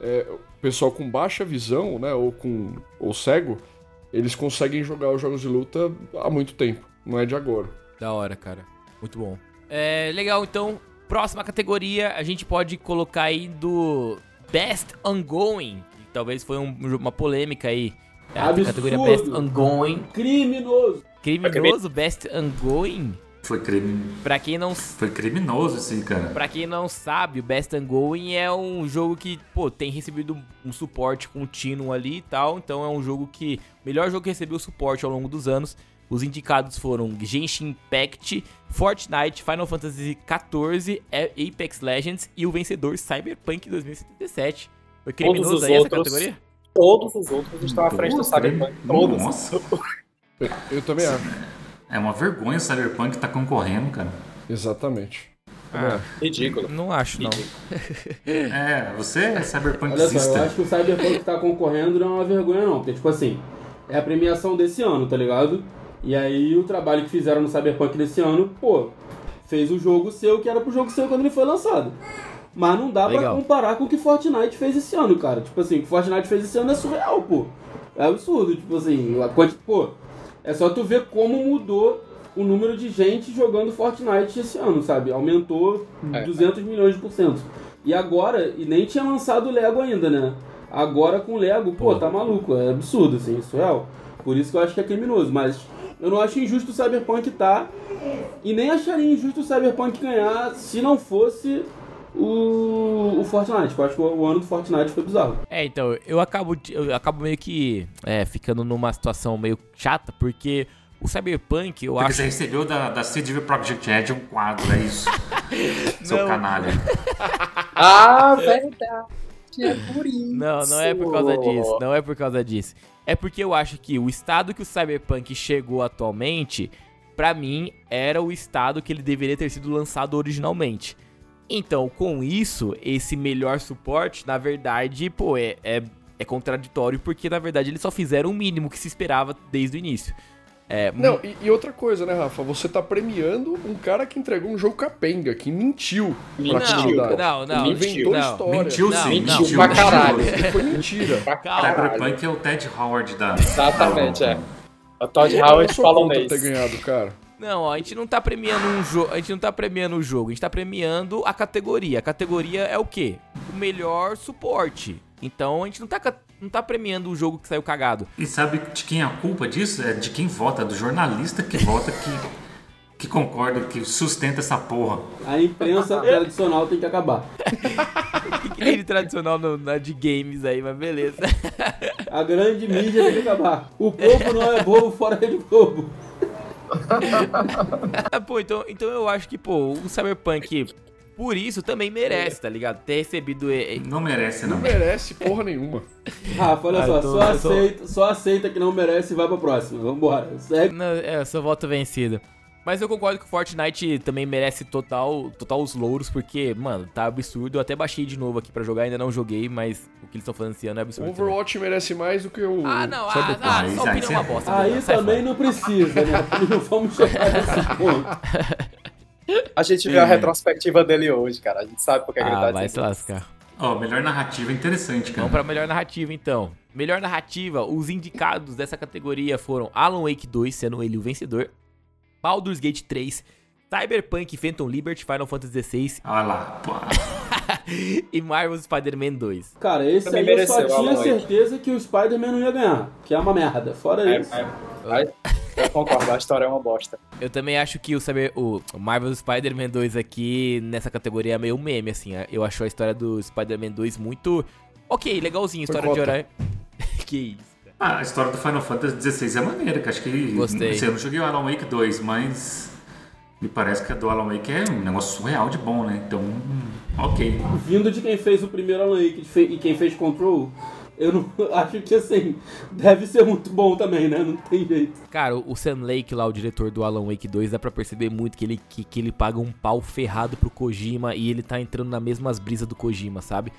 é, o pessoal com baixa visão, né? Ou com. ou cego, eles conseguem jogar os jogos de luta há muito tempo. Não é de agora. Da hora, cara. Muito bom. É, legal, então, próxima categoria, a gente pode colocar aí do Best Ongoing. talvez foi um- uma polêmica aí. É, a categoria Best Ongoing. Criminoso. Criminoso Best Ongoing. Foi, crime... Pra quem não Foi criminoso esse cara. Pra quem não sabe, o Best Ongoing é um jogo que, pô, tem recebido um suporte contínuo ali e tal. Então é um jogo que. Melhor jogo que recebeu suporte ao longo dos anos. Os indicados foram Genshin Impact, Fortnite, Final Fantasy XIV, A- Apex Legends e o vencedor Cyberpunk 2077. Foi criminoso os aí essa outros- categoria? Todos os outros estão à frente do Cyberpunk. Todos. Nossa. <laughs> Eu, eu também acho. É uma vergonha o Cyberpunk tá concorrendo, cara. Exatamente. Ah, Ridículo. não acho, não. <laughs> É, você é Olha só, eu acho que o Cyberpunk tá concorrendo não é uma vergonha, não. Porque, tipo assim, é a premiação desse ano, tá ligado? E aí o trabalho que fizeram no Cyberpunk desse ano, pô, fez o jogo seu que era pro jogo seu quando ele foi lançado. Mas não dá pra Legal. comparar com o que Fortnite fez esse ano, cara. Tipo assim, o que Fortnite fez esse ano é surreal, pô. É absurdo, tipo assim, a quanti... pô, é só tu ver como mudou o número de gente jogando Fortnite esse ano, sabe? Aumentou É. 200 milhões de por cento. E agora, e nem tinha lançado o Lego ainda, né? Agora com o Lego, pô, tá maluco, é absurdo, assim, surreal. Por isso que eu acho que é criminoso, mas eu não acho injusto o Cyberpunk tá, e nem acharia injusto o Cyberpunk ganhar se não fosse o, o Fortnite. Eu acho que o, ano do Fortnite foi bizarro. É, então, eu acabo, eu acabo meio que é, ficando numa situação meio chata, porque o Cyberpunk, eu Porque acho. você recebeu da, da CD Projekt Red um quadro, é isso. <laughs> Seu canalha. <laughs> Ah, verdade. É por isso. Não, não é por causa disso. Não é por causa disso. É porque eu acho que o estado que o Cyberpunk chegou atualmente, pra mim, era o estado que ele deveria ter sido lançado originalmente. Então, com isso, esse melhor suporte, na verdade, pô, é, é, é contraditório, porque na verdade eles só fizeram o mínimo que se esperava desde o início. É, Não, e, e outra coisa, né, Rafa? Você tá premiando um cara que entregou um jogo capenga, que mentiu pra Mentiu, comunidade. não, não, Inventou não. história. Mentiu Não, sim, não. mentiu. Pra caralho. Foi mentira. Pra Calma. caralho. Cyberpunk é o Ted Howard da. Exatamente, é. O Todd Howard falou mês. ter ganhado, cara. Não, ó, a gente não tá premiando um jogo, a gente não tá premiando o jogo, a gente tá premiando a categoria. A categoria é o quê? O melhor suporte. Então a gente não tá, não tá premiando o jogo que saiu cagado. E sabe de quem é a culpa disso? É de quem vota, do jornalista que vota, que, que concorda, que sustenta essa porra. A imprensa <laughs> tradicional tem que acabar. O <laughs> que, que tem de tradicional no- na de games aí, mas beleza. A grande mídia tem que acabar. O povo não é bobo fora de bobo. <laughs> Ah, pô, então, então eu acho que, pô, o Cyberpunk, por isso, também merece, tá ligado? Ter recebido. Não merece, não. Não merece porra nenhuma. <laughs> Rafa, olha Ah, só, então só, só- aceita, só aceita que não merece e vai pra próxima. Vambora. Segue. Não, é, eu só voto vencido. Mas eu concordo que o Fortnite também merece total, total os louros, porque, mano, tá absurdo. Eu até baixei de novo aqui pra jogar, ainda não joguei, mas o que eles estão fazendo esse ano é O absurdo. também. Overwatch merece mais do que o. Ah, não, ah, Cyberpunk. ah, Aí- sua aí opinião é uma bosta. Aí sai também fora. não precisa, né? <laughs> Não vamos chegar nesse <laughs> ponto. A gente viu a retrospectiva dele hoje, cara. A gente sabe por que ele Ah, tá vai se lascar. Ó, melhor narrativa interessante, cara. Vamos pra melhor narrativa, então. Melhor narrativa, os indicados dessa categoria foram Alan Wake 2, sendo ele o vencedor, Baldur's Gate 3, Cyberpunk Phantom Liberty, Final Fantasy XVI Olha lá, pô. <laughs> <laughs> e Marvel's Spider-Man 2. Cara, esse Também aí eu só tinha Alan Wake. certeza que o Spider-Man não ia ganhar. Que é uma merda. Fora É, isso. é, vai- eu concordo, a história é uma bosta. Eu também acho que o, Cyber, o Marvel's Spider-Man 2 aqui, nessa categoria, é meio meme, assim. Eu acho a história do Spider-Man 2 muito... Ok, legalzinho, história de herói. <laughs> que isso. Ah, a história do Final Fantasy XVI é maneira, que acho que. Gostei. Assim, eu não joguei o Alan Wake 2, mas. Me parece que a do Alan Wake é um negócio surreal de bom, né? Então. hum, Ok. Vindo de quem fez o primeiro Alan Wake e quem fez Control, eu não <laughs> acho que assim, deve ser muito bom também, né? Não tem jeito. Cara, o Sam Lake lá, o diretor do Alan Wake 2, dá pra perceber muito que ele, que, que ele paga um pau ferrado pro Kojima e ele tá entrando nas mesmas brisas do Kojima, sabe?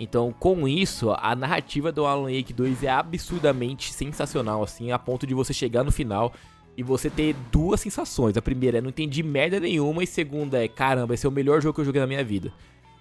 Então, com isso, a narrativa do Alan Wake 2 é absurdamente sensacional, assim, a ponto de você chegar no final e você ter duas sensações. A primeira é não entendi merda nenhuma, e segunda é, caramba, esse é o melhor jogo que eu joguei na minha vida.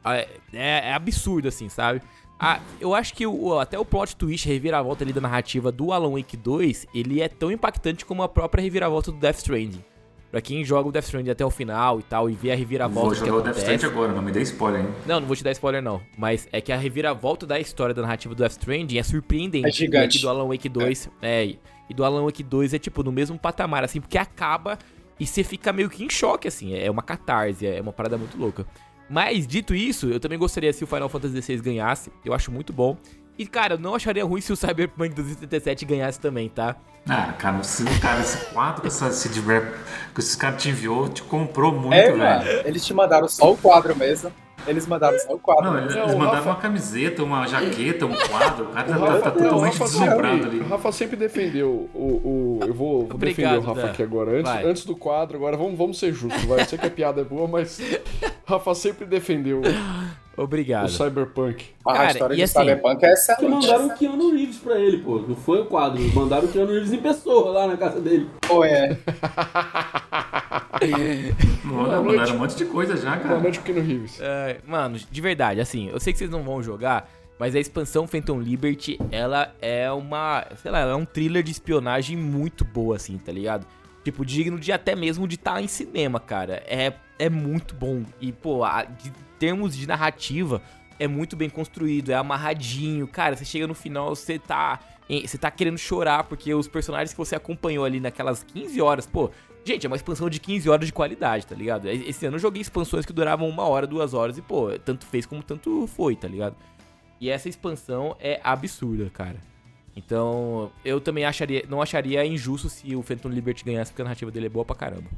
Ah, É, é absurdo, assim, sabe? Ah, eu acho que o- até o plot twist, a reviravolta ali da narrativa do Alan Wake 2, ele é tão impactante como a própria reviravolta do Death Stranding. Pra quem joga o Death Stranding até o final e tal, e vê a reviravolta Vou que jogar o Death. Stranding agora, não me dê spoiler, hein? Não, não vou te dar spoiler não. Mas é que a reviravolta da história da narrativa do Death Stranding é surpreendente. É gigante. Do Alan Wake 2. É. E do Alan Wake 2 é tipo no mesmo patamar, assim, porque acaba e você fica meio que em choque, assim. É uma catarse, é uma parada muito louca. Mas, dito isso, eu também gostaria se o Final Fantasy XVI ganhasse. Eu acho muito bom. E, cara, eu não acharia ruim se o Cyberpunk 2077 ganhasse também, tá? Ah, cara, se, cara, esse quadro com essa CD Rap que esses caras te enviou, te comprou muito, É, velho. mano. Eles te mandaram só o quadro mesmo. Eles mandaram só o quadro. Não, eles, Não, eles o mandaram Rafa- uma camiseta, uma jaqueta, um quadro. O cara O tá, Rafa, tá não, o totalmente deslumbrado ali. o Rafa sempre defendeu o. o eu vou, vou Obrigado, defender o Rafa Dan. aqui agora. Antes, Vai. antes do quadro, agora vamos, vamos ser justos, vai. Eu sei que a piada é boa, mas. <laughs> Rafa sempre defendeu o Obrigado. Cyberpunk. A Cara, história e de assim- Cyberpunk é Que excelente. mandaram o Keanu Reeves pra ele, pô. Não foi o quadro. Mandaram o Keanu Reeves em pessoa lá na casa dele. Pô, é. <laughs> Mano, mandaram um monte de coisa já, Boa cara. noite, Keanu Reeves. É, mano, de verdade, assim, eu sei que vocês não vão jogar, mas a expansão Phantom Liberty, ela é uma, sei lá, ela é um thriller de espionagem muito boa, assim, tá ligado? Tipo, digno de até mesmo de estar em cinema, cara. É, é muito bom. E, pô, a, de termos de narrativa, é muito bem construído, é amarradinho. Cara, você chega no final, você tá. Você tá querendo chorar, porque os personagens que você acompanhou ali naquelas 15 horas, pô, Gente, é uma expansão de 15 horas de qualidade, tá ligado? Esse ano eu joguei expansões que duravam uma hora, duas horas e, pô, tanto fez como tanto foi, tá ligado? E essa expansão é absurda, cara. Então, eu também acharia, não acharia injusto se o Phantom Liberty ganhasse, porque a narrativa dele é boa pra caramba.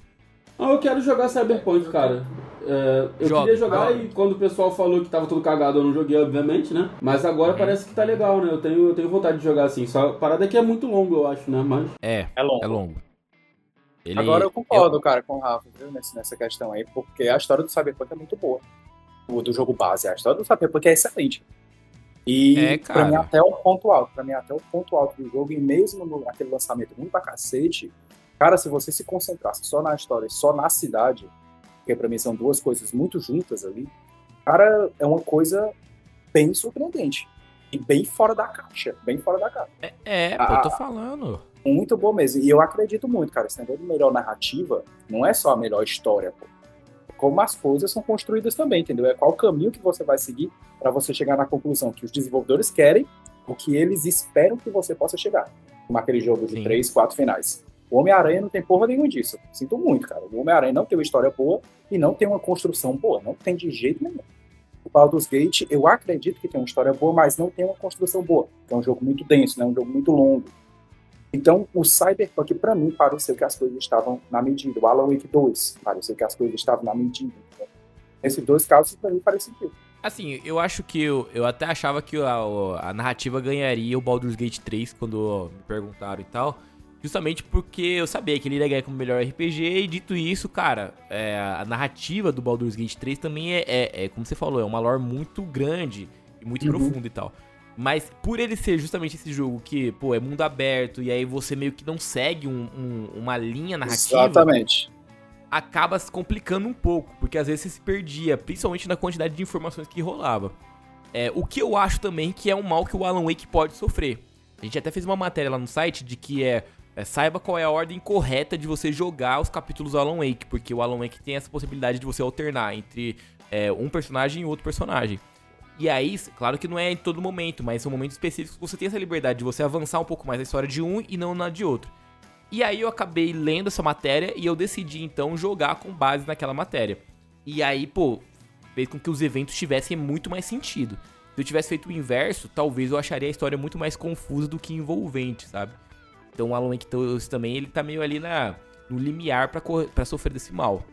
Ah, eu quero jogar Cyberpunk, cara. É, eu Joga, queria jogar joga. e quando o pessoal falou que tava tudo cagado, eu não joguei, obviamente, né? Mas agora parece que tá legal, né? Eu tenho, eu tenho vontade de jogar assim. Só a parada é que é muito longo, eu acho, né? Mas. É, É longo. é longo. Ele- Agora eu concordo, cara, com o Rafa, viu, nessa, nessa questão aí, porque a história do Cyberpunk é muito boa. O do jogo base, a história do Cyberpunk é excelente. E É, pra mim até o ponto alto, pra mim até o ponto alto do jogo, e mesmo no, naquele lançamento ruim pra cacete, cara, se você se concentrasse só na história, e só na cidade, porque pra mim são duas coisas muito juntas ali, cara, é uma coisa bem surpreendente. E bem fora da caixa, bem fora da caixa. É, pô, eu tô falando. Muito bom mesmo. E eu acredito muito, cara. Esse negócio de melhor narrativa não é só a melhor história, pô. Como as coisas são construídas também, entendeu? É qual o caminho que você vai seguir para você chegar na conclusão que os desenvolvedores querem, o que eles esperam que você possa chegar. Como aquele jogo de Sim. três, quatro finais. O Homem-Aranha não tem porra nenhuma disso. Sinto muito, cara. O Homem-Aranha não tem uma história boa e não tem uma construção boa. Não tem de jeito nenhum. O Baldur's Gate, eu acredito que tem uma história boa, mas não tem uma construção boa. É um jogo muito denso, né? um jogo muito longo. Então, o Cyberpunk, pra mim, pareceu que as coisas estavam na medida. O Alan Wake 2, pareceu que as coisas estavam na medida. Nesses dois casos, pra mim, parece sentido. Assim, eu acho que eu, eu até achava que a, a narrativa ganharia o Baldur's Gate 3 quando me perguntaram e tal. Justamente porque eu sabia que ele iria ganhar como melhor RPG e dito isso, cara, é, a narrativa do Baldur's Gate 3 também é, é- é, como você falou, é uma lore muito grande e muito Uhum. profunda e tal. Mas por ele ser justamente esse jogo que, pô, é mundo aberto e aí você meio que não segue um- um- uma linha narrativa Exatamente. acaba se complicando um pouco, porque às vezes você se perdia, principalmente na quantidade de informações que rolava. É, o que eu acho também que é um mal que o Alan Wake pode sofrer. A gente até fez uma matéria lá no site de que é, é, saiba qual é a ordem correta de você jogar os capítulos do Alan Wake, porque o Alan Wake tem essa possibilidade de você alternar entre é, um personagem e outro personagem. E aí, claro que não é em todo momento, mas são momentos específicos que você tem essa liberdade de você avançar um pouco mais a história de um e não na de outro. E aí eu acabei lendo essa matéria e eu decidi então jogar com base naquela matéria. E aí, pô, fez com que os eventos tivessem muito mais sentido. Se eu tivesse feito o inverso, talvez eu acharia a história muito mais confusa do que envolvente, sabe? Então o Alan Wake 2 também, ele tá meio ali na, no limiar pra sofrer desse mal.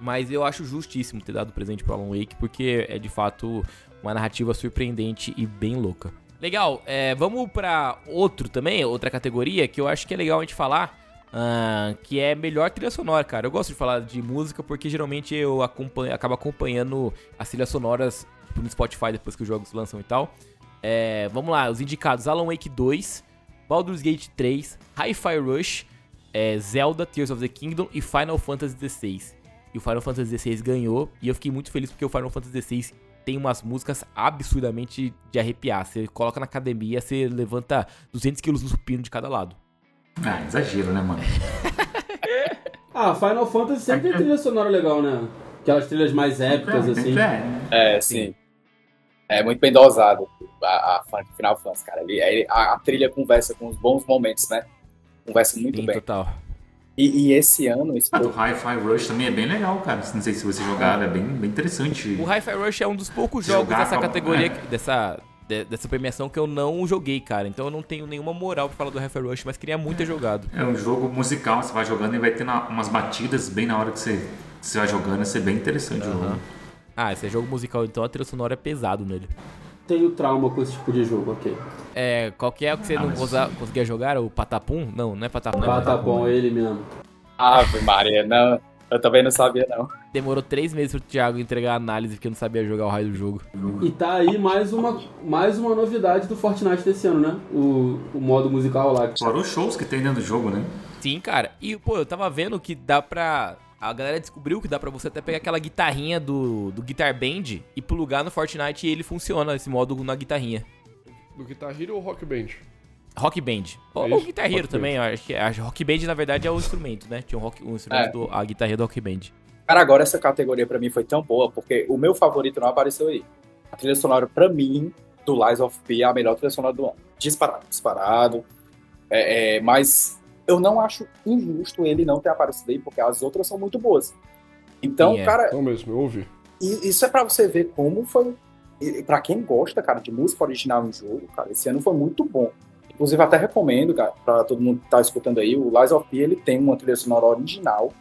Mas eu acho justíssimo ter dado presente pro Alan Wake, porque é de fato uma narrativa surpreendente e bem louca. Legal, é, vamos pra outro também, outra categoria que eu acho que é legal a gente falar, ah, que é melhor trilha sonora, cara. Eu gosto de falar de música porque geralmente eu acompanho, acabo acompanhando as trilhas sonoras tipo, no Spotify depois que os jogos lançam e tal. É, vamos lá, os indicados: Alan Wake 2, Baldur's Gate 3, Hi-Fi Rush, é, Zelda Tears of the Kingdom e Final Fantasy XVI. E o Final Fantasy XVI ganhou e eu fiquei muito feliz porque o Final Fantasy XVI tem umas músicas absurdamente de arrepiar. Você coloca na academia, você levanta 200 quilos no supino de cada lado. Ah, exagero, né, mano? <laughs> Ah, Final Fantasy sempre tem trilha sonora legal, né? Aquelas trilhas mais épicas, assim. É, É, sim. É muito bem dosado a, a Final Fantasy, cara. Ele, ele- a, a trilha conversa com os bons momentos, né? Conversa muito Sim, bem. total. E, e esse ano, esse Ah, do Hi-Fi Rush também é bem legal, cara. Não sei se você jogaram, é bem, bem interessante. O Hi-Fi Rush é um dos poucos jogos jogar dessa categoria, é. dessa, de- dessa premiação que eu não joguei, cara. Então eu não tenho nenhuma moral pra falar do Hi-Fi Rush, mas queria muito ter jogado. É um jogo musical, você vai jogando e vai tendo umas batidas bem na hora que você, você vai jogando, vai ser bem interessante o jogo. Ah, esse é jogo musical, então a trilha sonora é pesado nele. Tenho trauma com esse tipo de jogo, ok. É, qual que é o que você Ah, não mas- conseguia jogar? O Patapum? Não, não é Patapum. Patapom, é ele mesmo. Ave Maria, não. Eu também não sabia, não. Demorou três meses pro Thiago entregar a análise porque não sabia jogar o raio do jogo. E tá aí mais uma, mais uma novidade do Fortnite desse ano, né? O, o modo musical lá. Fora os shows que tem dentro do jogo, né? Sim, cara. E, pô, eu tava vendo que dá pra. A galera descobriu que dá pra você até pegar aquela guitarrinha do, do Guitar Band e plugar no Fortnite e ele funciona, esse modo na guitarrinha. Do Guitar Hero ou Rock Band? Rock Band. Ou É ou? Guitar Hero Rock também, eu acho que a Rock Band na verdade é o instrumento, né? Tinha um, rock, um instrumento, É. do, a guitarrinha do Rock Band. Cara, agora essa categoria pra mim foi tão boa, porque o meu favorito não apareceu aí. A trilha sonora, pra mim, do Lies of P é a melhor trilha sonora do ano. Disparado, disparado. É, é, mas eu não acho injusto ele não ter aparecido aí, porque as outras são muito boas. Então, Sim, é. cara, Não mesmo, eu ouvi. e isso é pra você ver como foi. e Pra quem gosta, cara, de música original em jogo, cara, esse ano foi muito bom. Inclusive, até recomendo, cara, pra todo mundo que tá escutando aí, o Lies of P, ele tem uma trilha sonora original,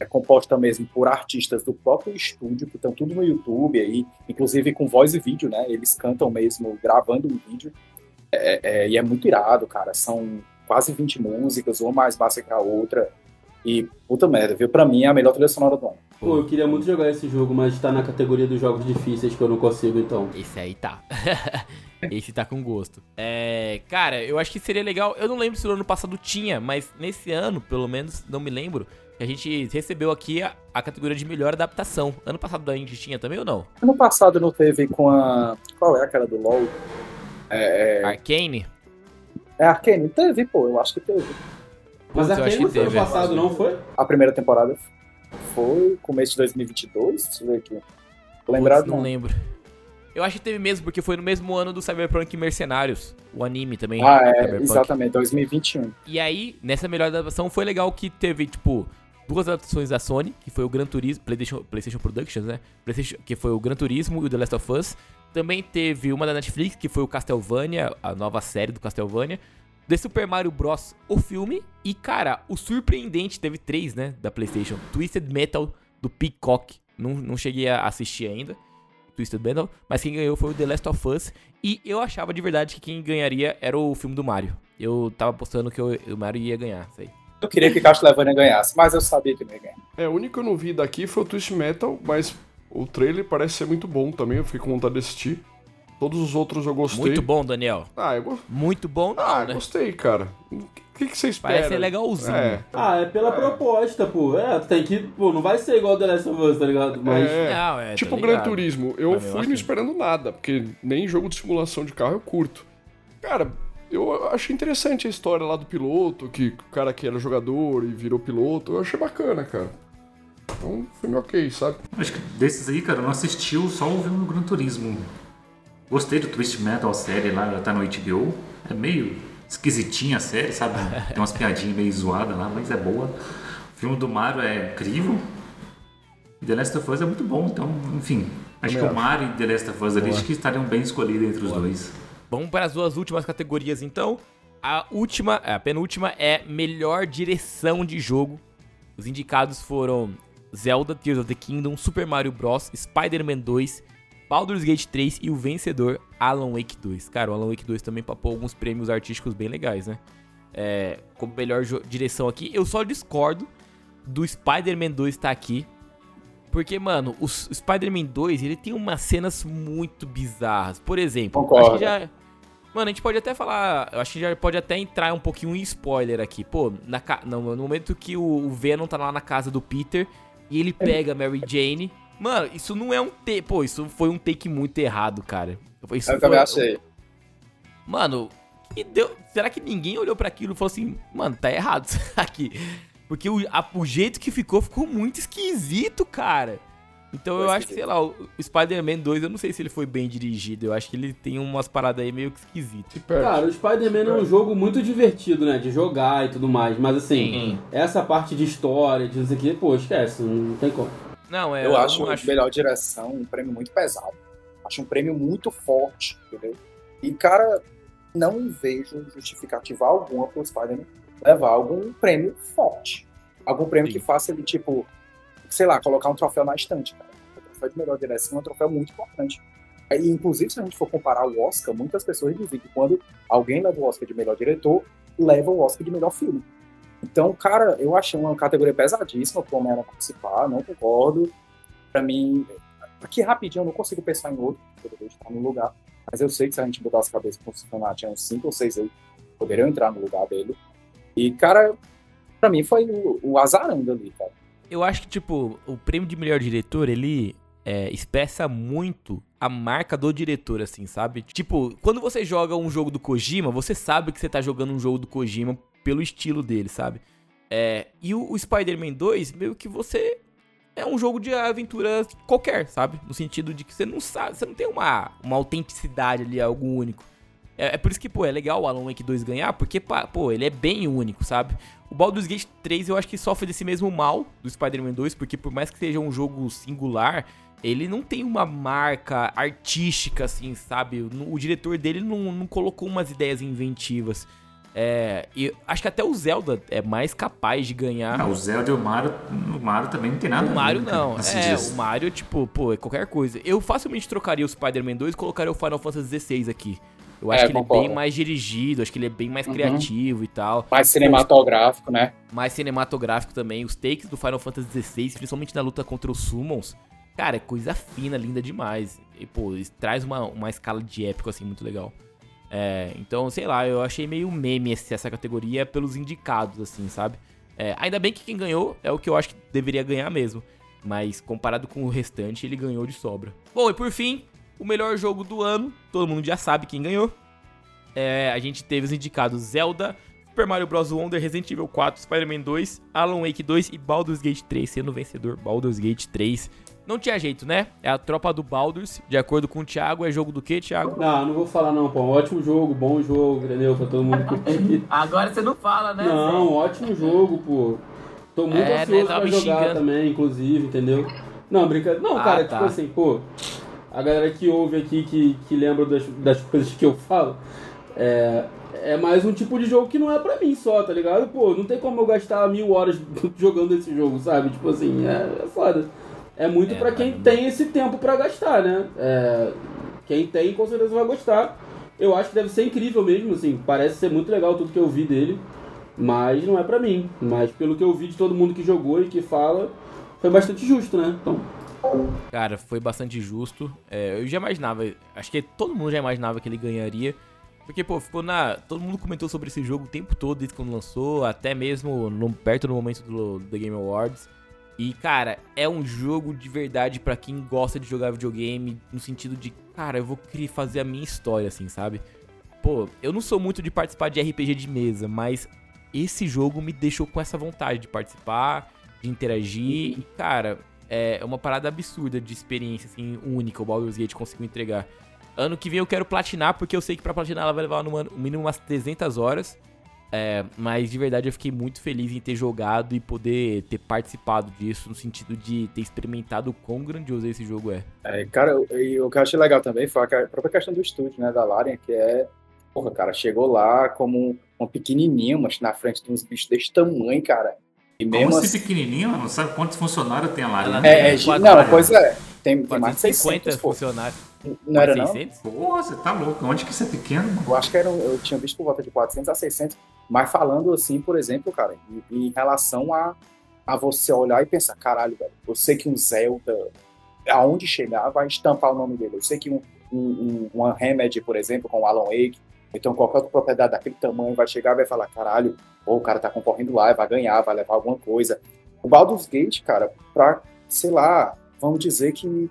é composta mesmo por artistas do próprio estúdio, que estão tudo no YouTube aí, inclusive com voz e vídeo, né? Eles cantam mesmo, gravando um vídeo. É, é, e é muito irado, cara. São quase 20 músicas, uma mais básica que a outra. E, puta merda, viu? Pra mim é a melhor trilha sonora do ano. Pô, eu queria muito jogar esse jogo, mas tá na categoria dos jogos difíceis que eu não consigo, então. Esse aí tá. <laughs> Esse tá com gosto. É, cara, eu acho que seria legal. Eu não lembro se no ano passado tinha, mas nesse ano, pelo menos, não me lembro. que A gente recebeu aqui a, a categoria de melhor adaptação. Ano passado a gente tinha também ou não? Ano passado não teve com a. Qual é aquela do LoL? É, é, Arcane? É Arkane? Teve, pô, eu acho que teve. Mas Putz, não foi ano teve. passado, não foi? A primeira temporada foi começo de 2022, deixa eu ver aqui. Tô lembrado não não. lembro. Eu acho que teve mesmo, porque foi no mesmo ano do Cyberpunk Mercenários. O anime também. Ah, é, Cyberpunk. exatamente, 2021. E aí, nessa melhor adaptação, foi legal que teve, tipo, duas adaptações da Sony, que foi o Gran Turismo, PlayStation, PlayStation Productions, né? PlayStation, que foi o Gran Turismo e o The Last of Us. Também teve uma da Netflix, que foi o Castlevania, a nova série do Castlevania. The Super Mario Bros. o filme. E, cara, o surpreendente, teve três, né? Da PlayStation. Twisted Metal, do Peacock. Não, não cheguei a assistir ainda. Twisted Metal. Mas quem ganhou foi o The Last of Us. E eu achava de verdade que quem ganharia era o filme do Mario. Eu tava apostando que o o Mario ia ganhar, sei. Eu queria que Castlevania ganhasse, mas eu sabia que não ia ganhar. É, o único que eu não vi daqui foi o Twist Metal, mas o trailer parece ser muito bom também, eu fiquei com vontade de assistir. Todos os outros eu gostei. Muito bom, Daniel. Ah, eu, go- Muito bom, não, ah, né? gostei, cara. O que, que você espera? Parece ser legalzinho. É, Ah, é pela proposta, pô. É, tem que. Pô, não vai ser igual The Last of Us, tá ligado? Mas. é. Não, é, Tipo tá o Gran. Turismo, eu Mas eu fui acho não que- esperando nada, porque nem jogo de simulação de carro eu curto. Cara, eu achei interessante a história lá do piloto, que o cara que era jogador e virou piloto, eu achei bacana, cara. Então, filme ok, sabe? Acho que desses aí, cara, eu não assisti, eu só ouvi no Gran Turismo. Gostei do Twist Metal, a série lá, ela tá no HBO. É meio esquisitinha a série, sabe? Tem umas piadinhas meio zoadas lá, mas é boa. O filme do Mario é incrível. E The Last of Us é muito bom, então, enfim. Acho que o Mario e The Last of Us ali acho que estariam bem escolhidos entre os dois. Vamos para as duas últimas categorias, então. A última, a penúltima é melhor direção de jogo. Os indicados foram Zelda Tears of the Kingdom, Super Mario Bros, Spider-Man 2, Baldur's Gate 3 e o vencedor Alan Wake 2. Cara, o Alan Wake 2 também papou alguns prêmios artísticos bem legais, né? É, como melhor direção aqui, eu só discordo do Spider-Man 2 estar aqui. Porque, mano, o Spider-Man 2, ele tem umas cenas muito bizarras. Por exemplo, Concordo. acho que já... Mano, a gente pode até falar... Eu acho que já pode até entrar um pouquinho em spoiler aqui. Pô, na no, no momento que o, o Venom tá lá na casa do Peter e ele pega a Mary Jane... Mano, isso não é um take... Pô, isso foi um take muito errado, cara. Isso Eu também foi- achei. Mano, que deu... será que ninguém olhou pra aquilo e falou assim, mano, tá errado <laughs> isso aqui? Porque o, a- o jeito que ficou, ficou muito esquisito, cara. Então eu acho que, sei lá, o, Spider-Man 2, eu não sei se ele foi bem dirigido. Eu acho que ele tem umas paradas aí meio que esquisitas. Cara, o Spider-Man é um jogo muito divertido, né? De jogar e tudo mais. Mas assim, essa parte de história, de não sei o que, pô, esquece, não tem como. Não, é. Eu acho não a melhor direção um prêmio muito pesado. Acho um prêmio muito forte, entendeu? E, cara, não vejo justificativa alguma pro Spider-Man levar algum prêmio forte. Algum prêmio Sim. que faça ele, tipo, sei lá, colocar um troféu na estante, cara. O troféu de melhor direção é um troféu muito importante. E, inclusive, se a gente for comparar o Oscar, muitas pessoas dizem que quando alguém leva o Oscar de melhor diretor, leva o Oscar de melhor filme. Então, cara, eu achei uma categoria pesadíssima pro Homem-Aranha participar, não concordo. Pra mim, aqui rapidinho, eu não consigo pensar em outro, poderia estar no lugar. Mas eu sei que se a gente botar as cabeças pra funcionar, tinha uns 5 ou 6 aí poderiam entrar no lugar dele. E, cara, pra mim foi o, o azarando ali, cara. Eu acho que, tipo, o prêmio de melhor diretor, ele é, expressa muito a marca do diretor, assim, sabe? Tipo, quando você joga um jogo do Kojima, você sabe que você tá jogando um jogo do Kojima pelo estilo dele, sabe? É, e o, o Spider-Man 2, meio que você. É um jogo de aventura qualquer, sabe? No sentido de que você não sabe, você não tem uma, uma autenticidade ali, algo único. É, é por isso que, pô, é legal o Alan Wake 2 ganhar, porque, pô, ele é bem único, sabe? O Baldur's Gate 3 eu acho que sofre desse mesmo mal do Spider-Man 2, porque por mais que seja um jogo singular, ele não tem uma marca artística, assim, sabe? O, diretor dele não, não colocou umas ideias inventivas. É, e acho que até o Zelda é mais capaz de ganhar. Não, o Zelda e o Mario, o Mario também não tem nada O Mario não. É, o Mario, tipo, pô, é qualquer coisa. Eu facilmente trocaria o Spider-Man 2 e colocaria o Final Fantasy XVI aqui. Eu acho é, que ele concordo. é bem mais dirigido, acho que ele é bem mais uhum. criativo e tal. Mais cinematográfico, né? Mais cinematográfico também. Os takes do Final Fantasy XVI, principalmente na luta contra os Summons, cara, é coisa fina, linda demais. E, pô, traz uma, uma escala de épico, assim, muito legal. É, então, sei lá, eu achei meio meme essa categoria pelos indicados, assim, sabe? É, ainda bem que quem ganhou é o que eu acho que deveria ganhar mesmo. Mas comparado com o restante, ele ganhou de sobra. Bom, e por fim, o melhor jogo do ano, todo mundo já sabe quem ganhou. É, a gente teve os indicados Zelda, Super Mario Bros. Wonder, Resident Evil 4, Spider-Man 2, Alan Wake 2 e Baldur's Gate 3, sendo vencedor Baldur's Gate 3. Não tinha jeito, né? É a tropa do Baldur's, de acordo com o Thiago, é jogo do quê, Thiago? Não, não vou falar não, pô. Ótimo jogo, bom jogo, entendeu? Pra todo mundo curtir. <laughs> Agora você não fala, né? Não, Zé? ótimo jogo, pô. Tô muito é, ansioso né? pra jogar também, inclusive, entendeu? Não, brincadeira. Não, ah, cara, tá. tipo assim, pô, a galera que ouve aqui, que, que lembra das, das coisas que eu falo, é, é mais um tipo de jogo que não é pra mim só, tá ligado? Pô, não tem como eu gastar mil horas <laughs> jogando esse jogo, sabe? Tipo assim, é, é foda. É muito é, para quem tem esse tempo para gastar, né? É, quem tem com certeza vai gostar. Eu acho que deve ser incrível mesmo, assim. Parece ser muito legal tudo que eu vi dele. Mas não é para mim. Mas pelo que eu vi de todo mundo que jogou e que fala, foi bastante justo, né? Então. Cara, foi bastante justo. É, eu já imaginava, acho que todo mundo já imaginava que ele ganharia. Porque, pô, ficou na. Todo mundo comentou sobre esse jogo o tempo todo, desde quando lançou, até mesmo no, perto do momento do, do Game Awards. E, cara, é um jogo de verdade para quem gosta de jogar videogame, no sentido de, cara, eu vou querer fazer a minha história, assim, sabe? Pô, eu não sou muito de participar de RPG de mesa, mas esse jogo me deixou com essa vontade de participar, de interagir. E, cara, é uma parada absurda de experiência, assim, única o Baldur's Gate conseguiu entregar. Ano que vem eu quero platinar, porque eu sei que pra platinar ela vai levar no mínimo umas 300 horas. É, mas de verdade eu fiquei muito feliz em ter jogado e poder ter participado disso, no sentido de ter experimentado o quão grandioso esse jogo é. é cara, e o que eu achei legal também foi a própria questão do estúdio, né, da Larian, que é. Porra, cara, chegou lá como um pequenininho, mas na frente de uns bichos desse tamanho, cara. E mesmo Como assim, pequenininho, não sabe quantos funcionários tem a Larian? É, é, não, pois é. Tem, tem mais de 600 funcionários. Não era 600? não? Pô, você tá louco. Onde que isso é pequeno? Mano? Eu acho que era, eu tinha visto por volta de 400 a 600. Mas falando assim, por exemplo, cara, em, em relação a, a você olhar e pensar, caralho, velho, eu sei que um Zelda, aonde chegar, vai estampar o nome dele. Eu sei que um, um, um uma Remedy, por exemplo, com o Alan Wake, então qualquer outra propriedade daquele tamanho vai chegar e vai falar, caralho, pô, o cara tá concorrendo lá, vai ganhar, vai levar alguma coisa. O Baldur's Gate, cara, pra, sei lá, vamos dizer que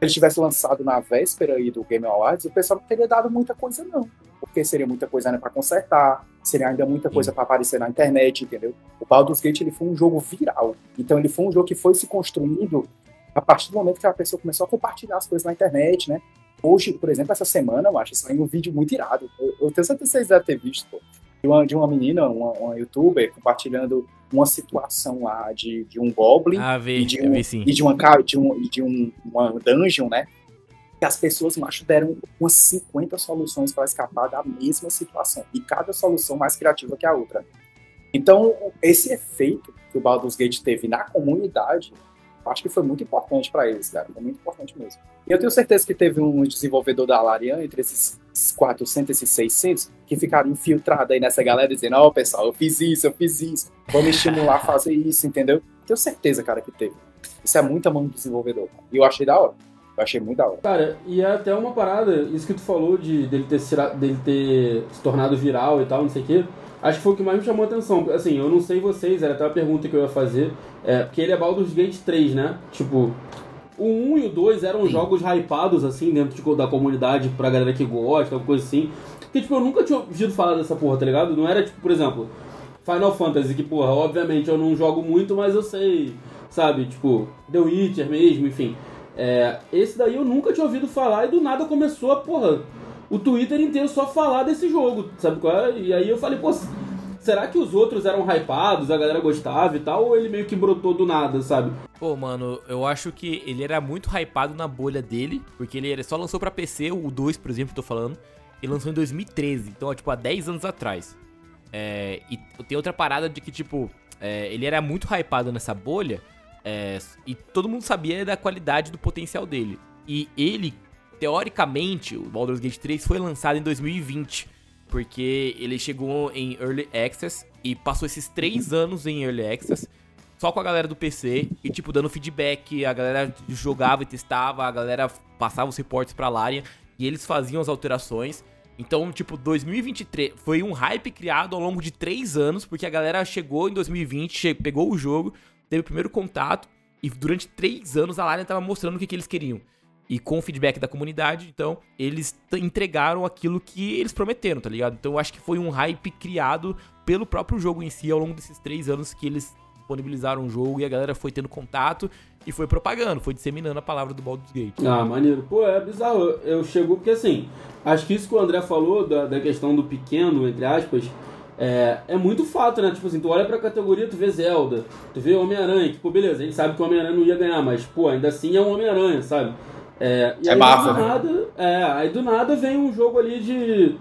ele tivesse lançado na véspera aí do Game Awards, o pessoal não teria dado muita coisa, não. Porque seria muita coisa né, para consertar, seria ainda muita coisa para aparecer na internet, entendeu? O Baldur's Gate ele foi um jogo viral. Então ele foi um jogo que foi se construindo a partir do momento que a pessoa começou a compartilhar as coisas na internet, né? Hoje, por exemplo, essa semana, eu acho, saiu um vídeo muito irado. Eu, eu tenho certeza que vocês devem ter visto, pô de uma, de uma menina, uma, uma youtuber, compartilhando uma situação lá de, de um goblin ah, vi, e, de um, vi, e de uma de, um, de um, uma dungeon, né? Que as pessoas, macho, deram umas 50 soluções para escapar da mesma situação. E cada solução mais criativa que a outra. Então, esse efeito que o Baldur's Gate teve na comunidade acho que foi muito importante para eles, cara. Foi muito importante mesmo. E eu tenho certeza que teve um desenvolvedor da Larian, entre esses 400 e esses 600, que ficaram infiltrados aí nessa galera, dizendo: Ó, oh, pessoal, eu fiz isso, eu fiz isso, vamos estimular a fazer isso, entendeu? Tenho certeza, cara, que teve. Isso é muita mão do desenvolvedor. E eu achei da hora. Eu achei muito da hora. Cara, e é até uma parada, isso que tu falou de dele ter, dele ter se tornado viral e tal, não sei o quê. Acho que foi o que mais me chamou a atenção. Assim, eu não sei vocês, era até uma pergunta que eu ia fazer. É, porque ele é Baldur's Gate 3, né? Tipo, o 1 e o 2 eram Sim. jogos hypados, assim, dentro de, da comunidade pra galera que gosta, alguma coisa assim. Porque, tipo, eu nunca tinha ouvido falar dessa porra, tá ligado? Não era, tipo, por exemplo, Final Fantasy, que, porra, obviamente eu não jogo muito, mas eu sei, sabe? Tipo, The Witcher mesmo, enfim. É, esse daí eu nunca tinha ouvido falar e do nada começou a, porra, o Twitter inteiro só falar desse jogo, sabe qual é? E aí eu falei, pô, será que os outros eram hypados, a galera gostava e tal, ou ele meio que brotou do nada, sabe? Pô, mano, eu acho que ele era muito hypado na bolha dele, porque ele só lançou pra PC, o 2, por exemplo, que eu tô falando, ele lançou em 2013, então, tipo, há 10 anos atrás. É, e tem outra parada de que, tipo, é, ele era muito hypado nessa bolha, é, e todo mundo sabia da qualidade do potencial dele. E ele, teoricamente, o Baldur's Gate 3 foi lançado em 2020, porque ele chegou em Early Access e passou esses três anos em Early Access só com a galera do PC e, tipo, dando feedback. A galera jogava e testava, a galera passava os reportes pra Larian e eles faziam as alterações. Então, tipo, 2023 foi um hype criado ao longo de três anos, porque a galera chegou em 2020, pegou o jogo, teve o primeiro contato, e durante três anos a Larian tava mostrando o que, que eles queriam. E com o feedback da comunidade, então, eles entregaram aquilo que eles prometeram, tá ligado? Então eu acho que foi um hype criado pelo próprio jogo em si ao longo desses três anos que eles disponibilizaram o jogo e a galera foi tendo contato e foi propagando, foi disseminando a palavra do Baldur's Gate. Ah, maneiro. Pô, é bizarro. Eu, eu chego porque assim, acho que isso que o André falou da, da questão do pequeno, entre aspas, é, é muito fato, né? Tipo assim, tu olha pra categoria, tu vê Zelda, tu vê Homem-Aranha, que, pô, beleza, a gente sabe que o Homem-Aranha não ia ganhar, mas, pô, ainda assim é um Homem-Aranha, sabe? É, e É aí, massa, do né? nada, é, aí do nada vem um jogo ali de.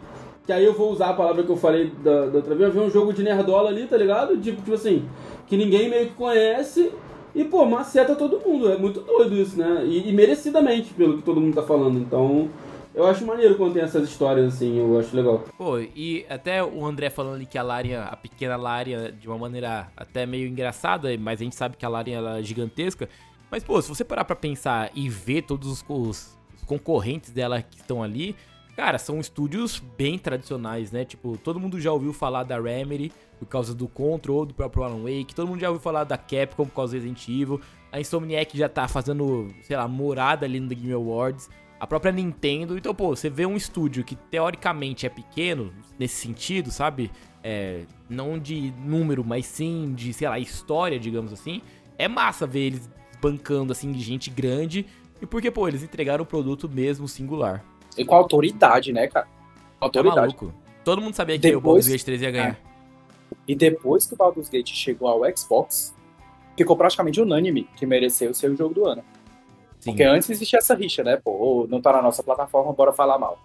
Que aí eu vou usar a palavra que eu falei da, da outra vez, vem um jogo de nerdola ali, tá ligado? Tipo, tipo assim, que ninguém meio que conhece e, pô, maceta todo mundo. É muito doido isso, né? E, e merecidamente, pelo que todo mundo tá falando. Então, eu acho maneiro quando tem essas histórias assim, eu acho legal. Pô, e até o André falando ali que a Larian, a pequena Larian, de uma maneira até meio engraçada, mas a gente sabe que a Larian ela é gigantesca. Mas, pô, se você parar pra pensar e ver todos os, os concorrentes dela que estão ali, cara, são estúdios bem tradicionais, né? Tipo, todo mundo já ouviu falar da Remedy por causa do Control, do próprio Alan Wake, todo mundo já ouviu falar da Capcom por causa do Resident Evil, a Insomniac já tá fazendo, sei lá, morada ali no The Game Awards, a própria Nintendo. Então, pô, você vê um estúdio que teoricamente é pequeno, nesse sentido, sabe? É, não de número, mas sim de, sei lá, história, digamos assim. É massa ver eles bancando, assim, de gente grande. E porque, pô, eles entregaram o produto mesmo singular. E com autoridade, né, cara? Tá Autoridade. maluco. Todo mundo sabia que o Depois- Baldur's Gate 3 ia ganhar. E depois que o Baldur's Gate chegou ao Xbox, ficou praticamente unânime que mereceu ser o jogo do ano. Sim. Porque antes existia essa rixa, né? Pô, não tá na nossa plataforma, bora falar mal.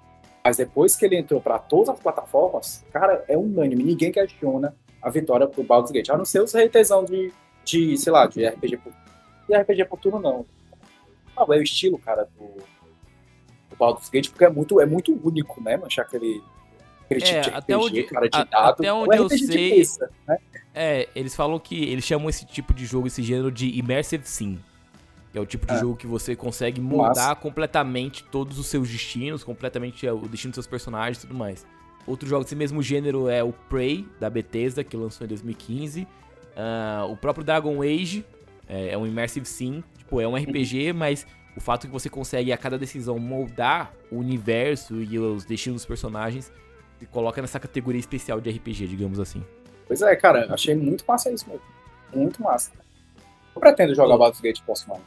Mas depois que ele entrou pra todas as plataformas, cara, é unânime. Ninguém questiona a vitória pro Baldur's Gate. A não ser os reitezão de, de, sei lá, de RPG por... De RPG por turno, não. Não, é o estilo, cara, do, do Baldur's Gate, porque é muito, é muito único, né, manchar aquele, aquele tipo É, de RPG, até onde- cara, de a- dado. até É onde eu RPG de sei- mesa, né? É, eles falam que eles chamam esse tipo de jogo, esse gênero de Immersive Sim. Que é o tipo de É. jogo que você consegue mudar Massa. completamente todos os seus destinos, completamente é, o destino dos seus personagens e tudo mais. Outro jogo desse mesmo gênero é o Prey, da Bethesda, que lançou em 2015. Ah, o próprio Dragon Age é, é um Immersive Sim. Tipo, é um RPG, mas o fato que você consegue a cada decisão moldar o universo e os destinos dos personagens se coloca nessa categoria especial de RPG, digamos assim. Pois é, cara, achei muito massa isso mesmo. Muito massa. Eu pretendo jogar. Baldur's Gate próximo ano.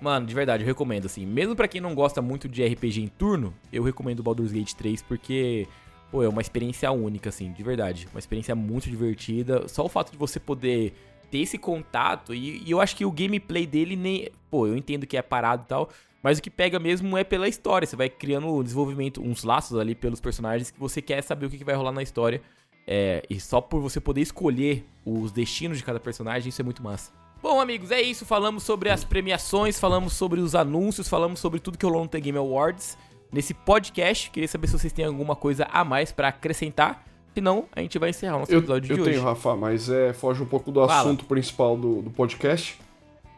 Mano, de verdade, eu recomendo, assim. Mesmo pra quem não gosta muito de RPG em turno, eu recomendo Baldur's Gate 3 porque, pô, é uma experiência única, assim, de verdade. Uma experiência muito divertida. Só o fato de você poder ter esse contato, e, e eu acho que o gameplay dele nem. Pô, eu entendo que é parado e tal, mas o que pega mesmo é pela história. Você vai criando um desenvolvimento, uns laços ali pelos personagens que você quer saber o que vai rolar na história. É, e só por você poder escolher os destinos de cada personagem, isso é muito massa. Bom, amigos, é isso. Falamos sobre as premiações, falamos sobre os anúncios, falamos sobre tudo que rolou no The Game Awards nesse podcast. Queria saber se vocês têm alguma coisa a mais pra acrescentar. Se não, a gente vai encerrar o nosso Eu, episódio eu de tenho, hoje. Rafa, mas é, foge um pouco do Fala. assunto principal do, do podcast.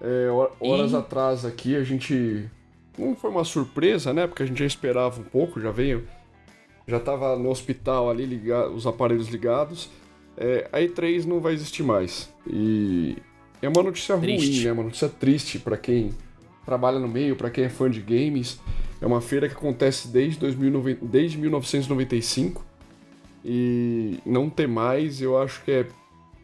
É, hor- horas Ih. atrás aqui a gente. Não foi uma surpresa, né? Porque a gente já esperava um pouco, já veio. Já tava no hospital ali, liga, os aparelhos ligados. É, a E3 não vai existir mais. E é uma notícia Triste. ruim, né? Uma notícia triste pra quem trabalha no meio, pra quem é fã de games. É uma feira que acontece desde, 2009 desde 1995. E não ter mais, eu acho que é,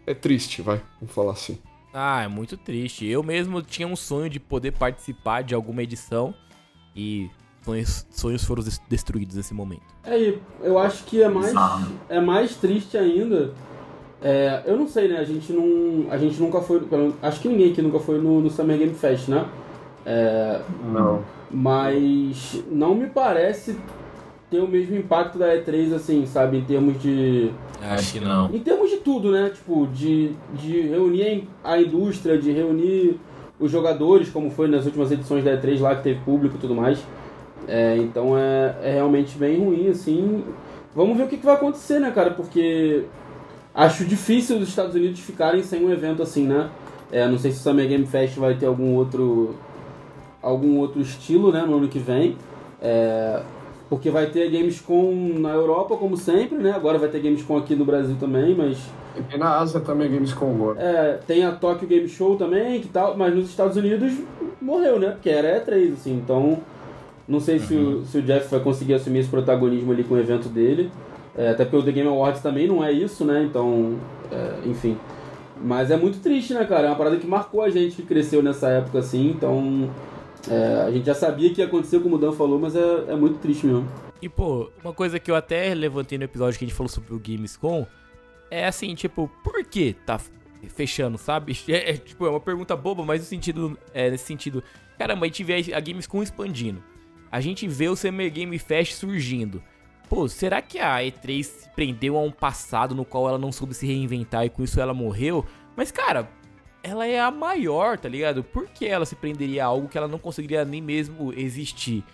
é triste, vai, vamos falar assim. Ah, é muito triste. Eu mesmo tinha um sonho de poder participar de alguma edição. E sonhos, sonhos foram des- destruídos nesse momento. É, e eu acho que é mais, é mais triste ainda. É, eu não sei, né? A gente não. A gente nunca foi. Acho que ninguém aqui nunca foi no, no Summer Game Fest, né? É, Não. mas não me parece ter o mesmo impacto da E3, assim, sabe? Em termos de. Acho que não. Em termos de tudo, né? Tipo, de, de reunir a indústria, de reunir os jogadores, como foi nas últimas edições da E3 lá que teve público e tudo mais. É, então é, é realmente bem ruim, assim. Vamos ver o que, que vai acontecer, né, cara? Porque acho difícil os Estados Unidos ficarem sem um evento assim, né? É, não sei se o Summer Game Fest vai ter algum outro algum outro estilo, né, no ano que vem. É, porque vai ter Gamescom na Europa, como sempre, né? Agora vai ter Gamescom aqui no Brasil também, mas E tem na Ásia também Gamescom agora. é, tem a Tokyo Game Show também, que tal, mas nos Estados Unidos morreu, né? Porque era E3, assim, então não sei se, o, se o Jeff vai conseguir assumir esse protagonismo ali com o evento dele. É, até porque o The Game Awards também não é isso, né? Então, é, enfim. Mas é muito triste, né, cara? É uma parada que marcou a gente que cresceu nessa época, assim, então. É, a gente já sabia que ia acontecer, como o Dan falou, mas é, é muito triste mesmo. E, pô, uma coisa que eu até levantei no episódio que a gente falou sobre o Gamescom é assim, tipo, por que tá fechando, sabe? <laughs> É, é, tipo, é uma pergunta boba, mas no sentido, é, nesse sentido, caramba, a gente vê a Gamescom expandindo. A gente vê o Summer Game Fest surgindo. Pô, será que a E3 se prendeu a um passado no qual ela não soube se reinventar e com isso ela morreu? Mas, cara, ela é a maior, tá ligado? Por que ela se prenderia a algo que ela não conseguiria nem mesmo existir?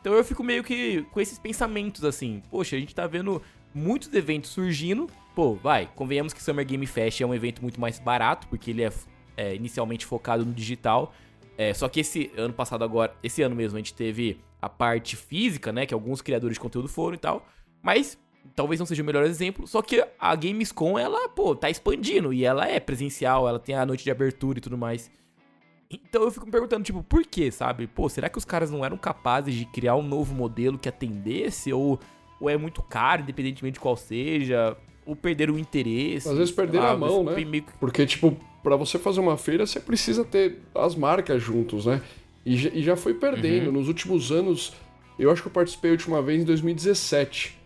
Então eu fico meio que com esses pensamentos assim. Poxa, a gente tá vendo muitos eventos surgindo. Pô, vai, convenhamos que Summer Game Fest é um evento muito mais barato, porque ele é, é, inicialmente focado no digital. É, só que esse ano passado agora, esse ano mesmo, a gente teve a parte física, né? Que alguns criadores de conteúdo foram e tal. Mas talvez não seja o melhor exemplo. Só que a Gamescom, ela, pô, tá expandindo. E ela é presencial, ela tem a noite de abertura e tudo mais. Então eu fico me perguntando, tipo, por quê, sabe? Pô, será que os caras não eram capazes de criar um novo modelo que atendesse? Ou, ou é muito caro, independentemente de qual seja? Ou perderam o interesse? Às vezes perderam Ah, a mão, né? meio que- Porque, tipo, pra você fazer uma feira, você precisa ter as marcas juntos, né? E, já- e já foi perdendo. Uhum. Nos últimos anos, eu acho que eu participei a última vez em 2017.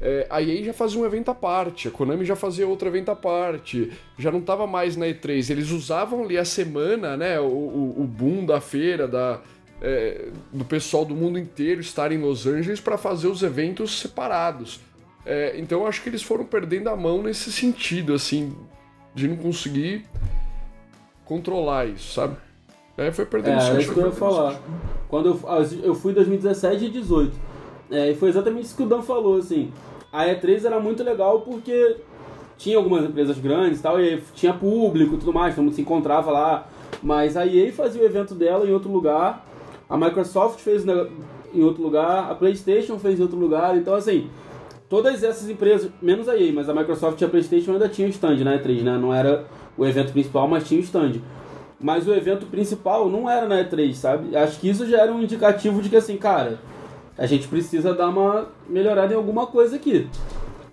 É, a EA já fazia um evento à parte, a Konami já fazia outro evento à parte, já não tava mais na E3. Eles usavam ali a semana, né? O, o, o boom da feira, da, é, do pessoal do mundo inteiro estar em Los Angeles para fazer os eventos separados. É, então eu acho que eles foram perdendo a mão nesse sentido, assim, de não conseguir controlar isso, sabe? É, foi É, perdendo era sentido, isso que eu ia falar. Quando eu, eu fui em 2017 e 2018. É, e foi exatamente isso que o Dan falou, assim. A E3 era muito legal porque tinha algumas empresas grandes e tal, e tinha público e tudo mais, todo mundo se encontrava lá. Mas a EA fazia o evento dela em outro lugar, a Microsoft fez em outro lugar, a PlayStation fez em outro lugar, então assim, todas essas empresas, menos a EA, mas a Microsoft e a PlayStation ainda tinham stand na E3, né? Não era o evento principal, mas tinha stand. Mas o evento principal não era na E3, sabe? Acho que isso já era um indicativo de que assim, cara, a gente precisa dar uma melhorada em alguma coisa aqui.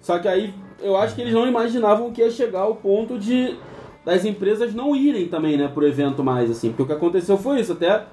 Só que aí eu acho que eles não imaginavam que ia chegar ao ponto de das empresas não irem também, né, pro evento mais assim, porque o que aconteceu foi isso, até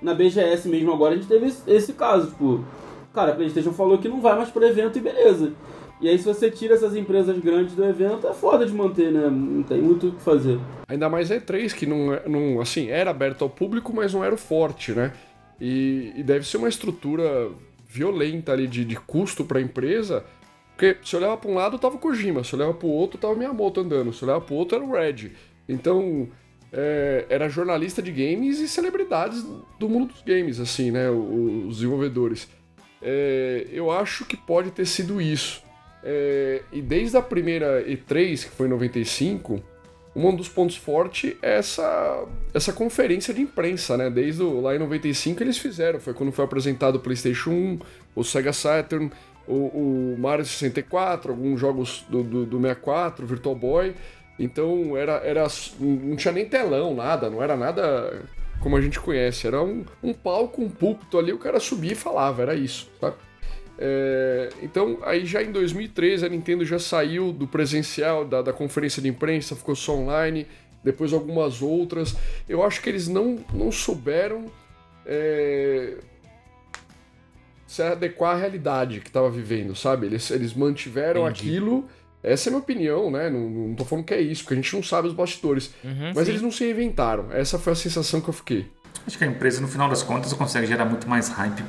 na BGS mesmo agora a gente teve esse, caso, tipo, cara, a PlayStation falou que não vai mais pro evento e beleza. E aí se você tira essas empresas grandes do evento, é foda de manter, né? Não tem muito o que fazer. Ainda mais a E3, que não, é- não assim, era aberto ao público, mas não era o forte, né? E, e deve ser uma estrutura violenta ali de, de custo para a empresa, porque se olhava para um lado tava o Kojima, se olhava para o outro tava o Miyamoto andando, se olhava para o outro era o Red. Então, é, era jornalista de games e celebridades do mundo dos games, assim, né? Os desenvolvedores. É, eu acho que pode ter sido isso. É, e desde a primeira E3, que foi em 95, um dos pontos fortes é essa, essa conferência de imprensa, né? Desde o, lá em 95 eles fizeram. Foi quando foi apresentado o PlayStation 1, o Sega Saturn, o, o Mario 64, alguns jogos do, do, do 64, Virtual Boy. Então era, era. Não tinha nem telão, nada, não era nada como a gente conhece. Era um, um palco, um púlpito ali, o cara subia e falava, era isso, sabe? É, então, aí já em 2013 a Nintendo já saiu do presencial, da, da conferência de imprensa, ficou só online, depois algumas outras. Eu acho que eles não, não souberam é, se adequar à realidade que tava vivendo, sabe? Eles, eles mantiveram Entendi. aquilo. Essa é a minha opinião, né? Não, não tô falando que é isso, porque a gente não sabe os bastidores. Uhum, Mas sim. eles não se reinventaram. Essa foi a sensação que eu fiquei. Acho que a empresa, no final das contas, consegue gerar muito mais hype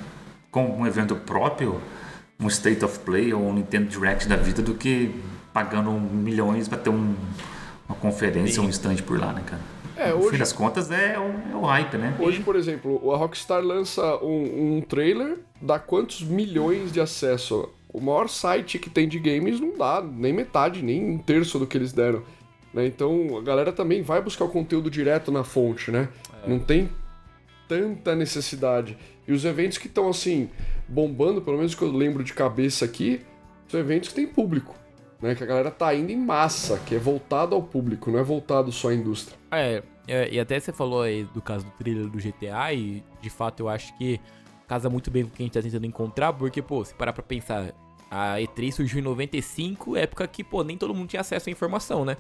com um evento próprio, um State of Play ou um Nintendo Direct da vida, do que pagando milhões para ter um- uma conferência ou um stand por lá, né, cara? É, no hoje- fim das contas, é o, é o hype, né? Hoje, por exemplo, a Rockstar lança um, um trailer, dá quantos milhões de acesso? O maior site que tem de games não dá nem metade, nem um terço do que eles deram. né? Então a galera também vai buscar o conteúdo direto na fonte, né? Não tem tanta necessidade. E os eventos que estão assim, bombando, pelo menos que eu lembro de cabeça aqui, são eventos que tem público. Né? Que a galera tá indo em massa, que é voltado ao público, não é voltado só à indústria. É, é, e até você falou aí do caso do trailer do GTA, e de fato eu acho que casa muito bem com o que a gente tá tentando encontrar, porque, pô, se parar pra pensar, a E3 surgiu em 95, época que, pô, nem todo mundo tinha acesso à informação, né?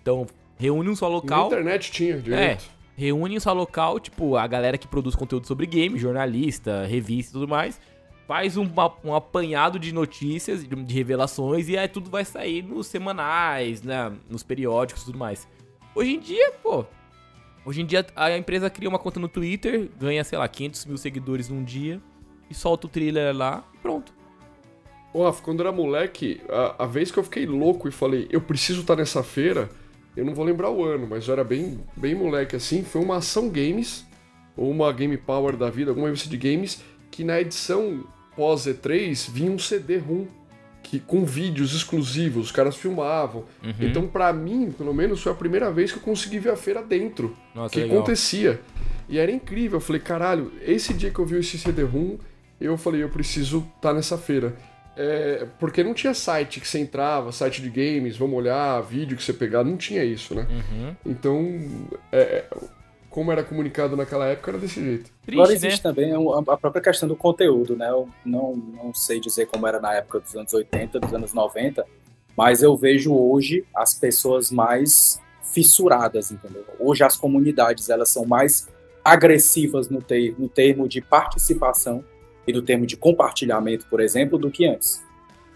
Então, reúne um só Na local. internet tinha É, direito. Reúne um só local, tipo, a galera que produz conteúdo sobre game, jornalista, revista e tudo mais, faz um, um apanhado de notícias, de, revelações, e aí tudo vai sair nos semanais, né, nos periódicos e tudo mais. Hoje em dia, pô, hoje em dia a empresa cria uma conta no Twitter, ganha, sei lá, 500 mil seguidores num dia, e solta o trailer lá, pronto. Rafa, quando era moleque, a, a vez que eu fiquei louco e falei, eu preciso estar nessa feira, eu não vou lembrar o ano, mas eu era bem, bem moleque assim, foi uma ação games, ou uma Game Power da vida, alguma revista de games, que na edição pós E3 vinha um CD-ROM, que, com vídeos exclusivos, os caras filmavam. Uhum. Então, pra mim, pelo menos, foi a primeira vez que eu consegui ver a feira dentro. Nossa, que legal. acontecia. E era incrível. Eu falei, caralho, esse dia que eu vi esse CD-ROM, eu falei, eu preciso estar nessa feira. É, porque não tinha site que você entrava, site de games, vamos olhar, vídeo que você pegar, não tinha isso, né? Uhum. Então, é, é, como era comunicado naquela época, era desse jeito. Agora Triste, né? existe também um- a própria questão do conteúdo, né? Eu não, não sei dizer como era na época dos anos 80, dos anos 90, mas eu vejo hoje as pessoas mais fissuradas, entendeu? Hoje as comunidades elas são mais agressivas no, ter, no termo de participação e no termo de compartilhamento, por exemplo, do que antes.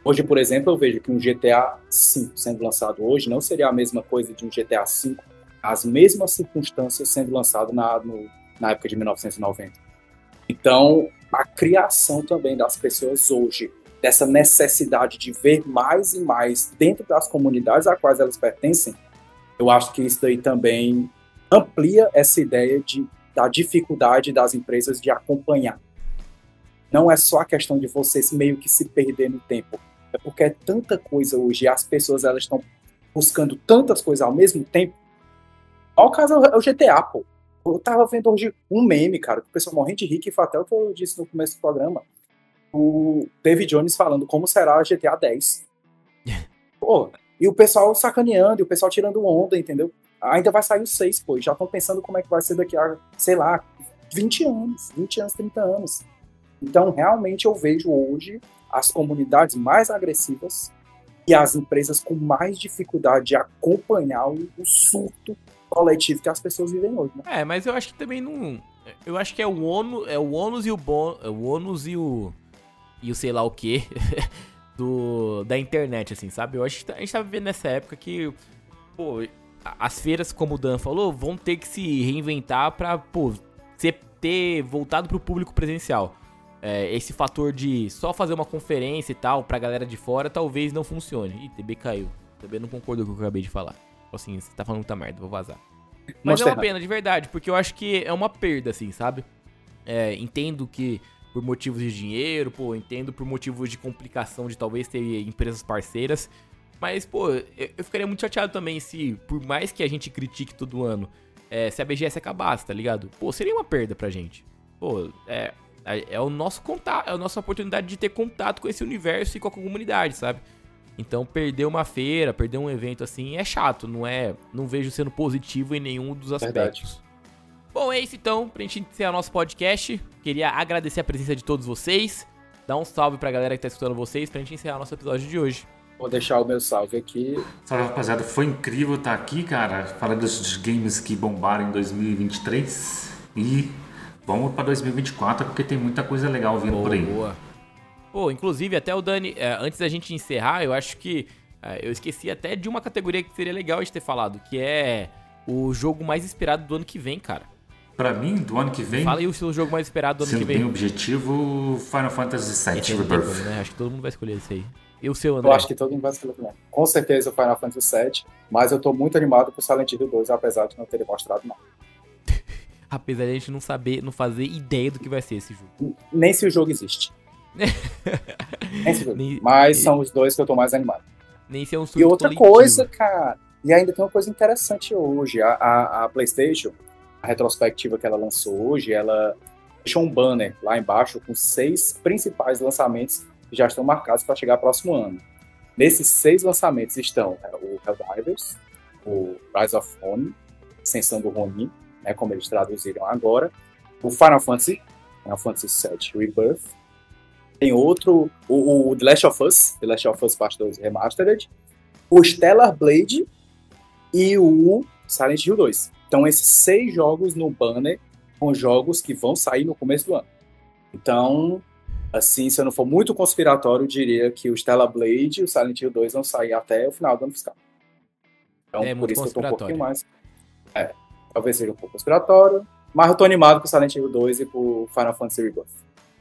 Hoje, por exemplo, eu vejo que um GTA V sendo lançado hoje não seria a mesma coisa de um GTA V, as mesmas circunstâncias sendo lançado na, no, na época de 1990. Então, a criação também das pessoas hoje, dessa necessidade de ver mais e mais dentro das comunidades a quais elas pertencem, eu acho que isso daí também amplia essa ideia de, da dificuldade das empresas de acompanhar. Não é só a questão de vocês meio que se perder no tempo, é porque é tanta coisa hoje e as pessoas elas estão buscando tantas coisas ao mesmo tempo. Olha o caso é o GTA, pô. Eu tava vendo hoje um meme, cara, que o pessoal morrendo de rir, que foi até o que eu disse no começo do programa. O David Jones falando como será a GTA <laughs> 10. Pô, e o pessoal sacaneando, e o pessoal tirando onda, entendeu? Ainda vai sair o 6, pô, e já estão pensando como é que vai ser daqui a, sei lá, 20 anos, 20 anos, 30 anos. Então, realmente, eu vejo hoje as comunidades mais agressivas e as empresas com mais dificuldade de acompanhar o, surto coletivo que as pessoas vivem hoje, né? É, mas eu acho que também não. Eu acho que é o ônus, é o ônus e o bom, é o ônus e o e o sei lá o que <laughs> do da internet assim, sabe? Eu acho que a gente tá vivendo nessa época que pô, as feiras, como o Dan falou, vão ter que se reinventar pra, pô, ter voltado pro público presencial. É, esse fator de só fazer uma conferência e tal pra galera de fora talvez não funcione. Ih, TB caiu. TB não concordou com o que eu acabei de falar. Falou Assim, você tá falando muita merda, vou vazar. Mas é uma Monster pena, de verdade, porque eu acho que é uma perda, assim, sabe? É, entendo que por motivos de dinheiro, pô, entendo por motivos de complicação de talvez ter empresas parceiras. Mas, pô, eu, eu ficaria muito chateado também se, por mais que a gente critique todo ano, é, se a BGS acabasse, tá ligado? Pô, seria uma perda pra gente. Pô, é, é, é o nosso contato, é a nossa oportunidade de ter contato com esse universo e com a comunidade, sabe? Então, perder uma feira, perder um evento assim é chato, não é? Não vejo sendo positivo em nenhum dos Verdade. aspectos. Bom, é isso então, pra gente encerrar nosso podcast. Queria agradecer a presença de todos vocês. Dar um salve pra galera que tá escutando vocês pra gente encerrar nosso episódio de hoje. Vou deixar o meu salve aqui. Salve, rapaziada. Foi incrível estar aqui, cara. Falando dos games que bombaram em 2023. E vamos para 2024, porque tem muita coisa legal vindo por aí. Boa. Pô, inclusive, até o Dani, é, antes da gente encerrar, eu acho que é, eu esqueci até de uma categoria que seria legal a gente ter falado, que é o jogo mais esperado do ano que vem, cara. Pra mim, do ano que vem. Fala aí o seu jogo mais esperado do ano que vem. bem objetivo, Final Fantasy VII Esse é o tempo, Rebirth. né? Acho que todo mundo vai escolher esse aí. E o seu, André? Eu acho que todo mundo vai escolher também. Com certeza o Final Fantasy VII, mas eu tô muito animado pro Silent Hill 2, apesar de não ter mostrado nada. Apesar de a gente não saber, não fazer ideia do que vai ser esse jogo. Nem se o jogo existe. <laughs> Nem se o jogo. Nem- Mas são os dois que eu tô mais animado. Nem se é um E outra coletivo. coisa, cara, e ainda tem uma coisa interessante hoje. A, a, a PlayStation, a retrospectiva que ela lançou hoje, ela deixou um banner lá embaixo com seis principais lançamentos que já estão marcados para chegar próximo ano. Nesses seis lançamentos estão né, o Helldivers, o Rise of Ronin, Ascensão do Ronin, né, como eles traduziram agora, o Final Fantasy, Final Fantasy VII Rebirth, tem outro, o, o The Last of Us, The Last of Us Part 2 Remastered, o Stellar Blade e o Silent Hill 2. Então, esses seis jogos no banner são jogos que vão sair no começo do ano. Então, assim, se eu não for muito conspiratório, eu diria que o Stellar Blade e o Silent Hill 2 vão sair até o final do ano fiscal. Então, É por isso que eu tô um pouquinho mais. Talvez seja um pouco conspiratório, mas eu tô animado pro Silent Hill 2 e pro Final Fantasy Rebirth.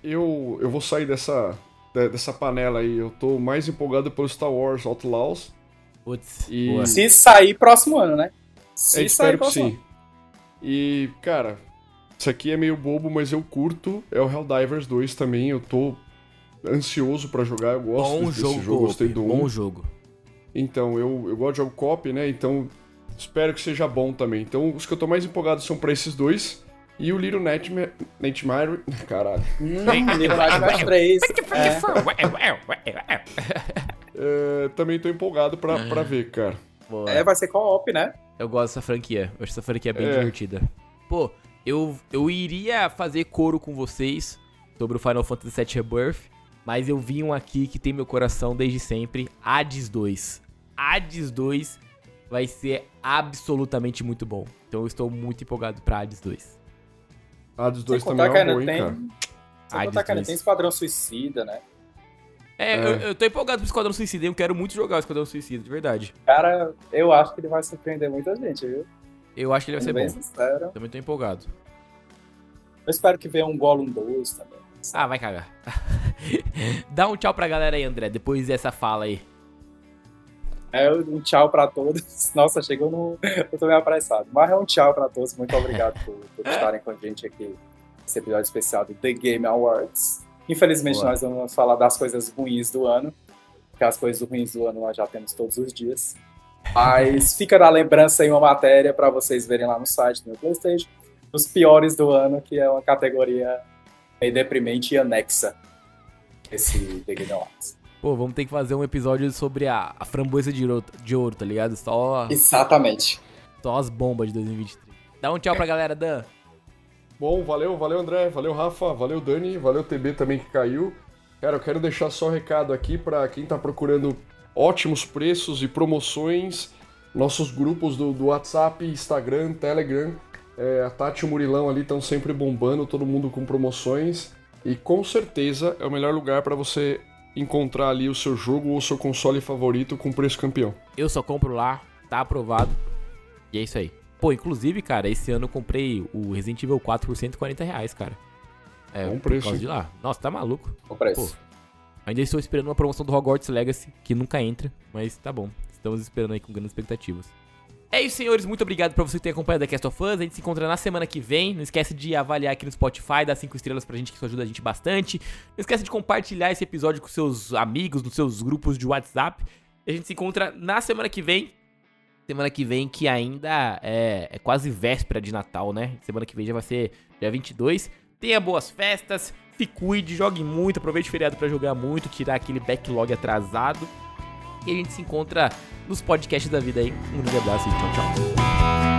Eu, eu vou sair dessa, de- dessa panela aí. Eu tô mais empolgado pelo Star Wars Outlaws. Putz, E- boa. Se sair próximo ano, né? Se É, sair espero que próximo sim. E, cara, isso aqui é meio bobo, mas eu curto. É o Helldivers 2 também. Eu tô ansioso pra jogar. Eu gosto Bom desse jogo, jogo. Gostei do 1. bom jogo. Então, eu, eu gosto de jogo cop, né? Então, espero que seja bom também. Então, os que eu tô mais empolgado são pra esses dois. E o Little Nightmare... <laughs> Nightmare... Caralho. 3. É. É, também tô empolgado pra, pra ver, cara. Boa. É, vai ser co-op, né? Eu gosto dessa franquia. Eu acho essa franquia bem É. divertida. Pô, eu, eu iria fazer coro com vocês sobre o Final Fantasy VII Rebirth, mas eu vi um aqui que tem meu coração desde sempre, Hades 2. Hades 2 vai ser absolutamente muito bom. Então eu estou muito empolgado pra Hades 2. Hades 2 Sem também é ainda hein, tem. cara. Sem Hades contar 2. tem Esquadrão Suicida, né? É, É. Eu, eu tô empolgado pro Esquadrão Suicida, eu quero muito jogar o Esquadrão Suicida, de verdade. Cara, eu acho que ele vai surpreender muita gente, viu? Eu acho que ele vai ser bom. sincero. Também tô empolgado. Eu espero que venha um Gollum 2 também. Ah, vai cagar. <laughs> Dá um tchau pra galera aí, André, depois dessa fala aí. É um tchau pra todos. <laughs> Nossa, chegou no. Eu tô meio apressado. Mas é um tchau pra todos. Muito obrigado por, por estarem com a gente aqui nesse episódio especial do The Game Awards. Infelizmente, Boa. nós vamos falar das coisas ruins do ano. Porque as coisas ruins do ano nós já temos todos os dias. Mas <laughs> fica na lembrança aí uma matéria pra vocês verem lá no site do meu PlayStation. Os piores do ano, que é uma categoria meio deprimente e anexa. Esse The Game Awards. Pô, vamos ter que fazer um episódio sobre a, a framboesa de ouro, de ouro, tá ligado? Só, Exatamente. só as bombas de 2023. Dá um tchau pra galera, Dan. Bom, valeu, valeu André, valeu Rafa, valeu Dani, valeu TB também que caiu. Cara, eu quero deixar só um recado aqui pra quem tá procurando ótimos preços e promoções. Nossos grupos do, do WhatsApp, Instagram, Telegram. É, a Tati e o Murilão ali estão sempre bombando, todo mundo com promoções. E com certeza é o melhor lugar pra você encontrar ali o seu jogo ou o seu console favorito com preço campeão. Eu só compro lá, tá aprovado. E é isso aí. Pô, inclusive, cara, esse ano eu comprei o Resident Evil 4 por 140 reais, cara. É, Bom por preço, causa hein? de lá. Nossa, tá maluco. O preço. Ainda estou esperando uma promoção do Hogwarts Legacy, que nunca entra, mas tá bom. Estamos esperando aí com grandes expectativas. É isso, senhores. Muito obrigado por você ter acompanhado a Cast of Us. A gente se encontra na semana que vem. Não esquece de avaliar aqui no Spotify, dar 5 estrelas pra gente, que isso ajuda a gente bastante. Não esquece de compartilhar esse episódio com seus amigos, nos seus grupos de WhatsApp. A gente se encontra na semana que vem. Semana que vem, que ainda é, é quase véspera de Natal, né? Semana que vem já vai ser dia 22. Tenha boas festas, se cuide, jogue muito, aproveite o feriado pra jogar muito, tirar aquele backlog atrasado. E a gente se encontra nos podcasts da vida aí. Um grande abraço e tchau, tchau.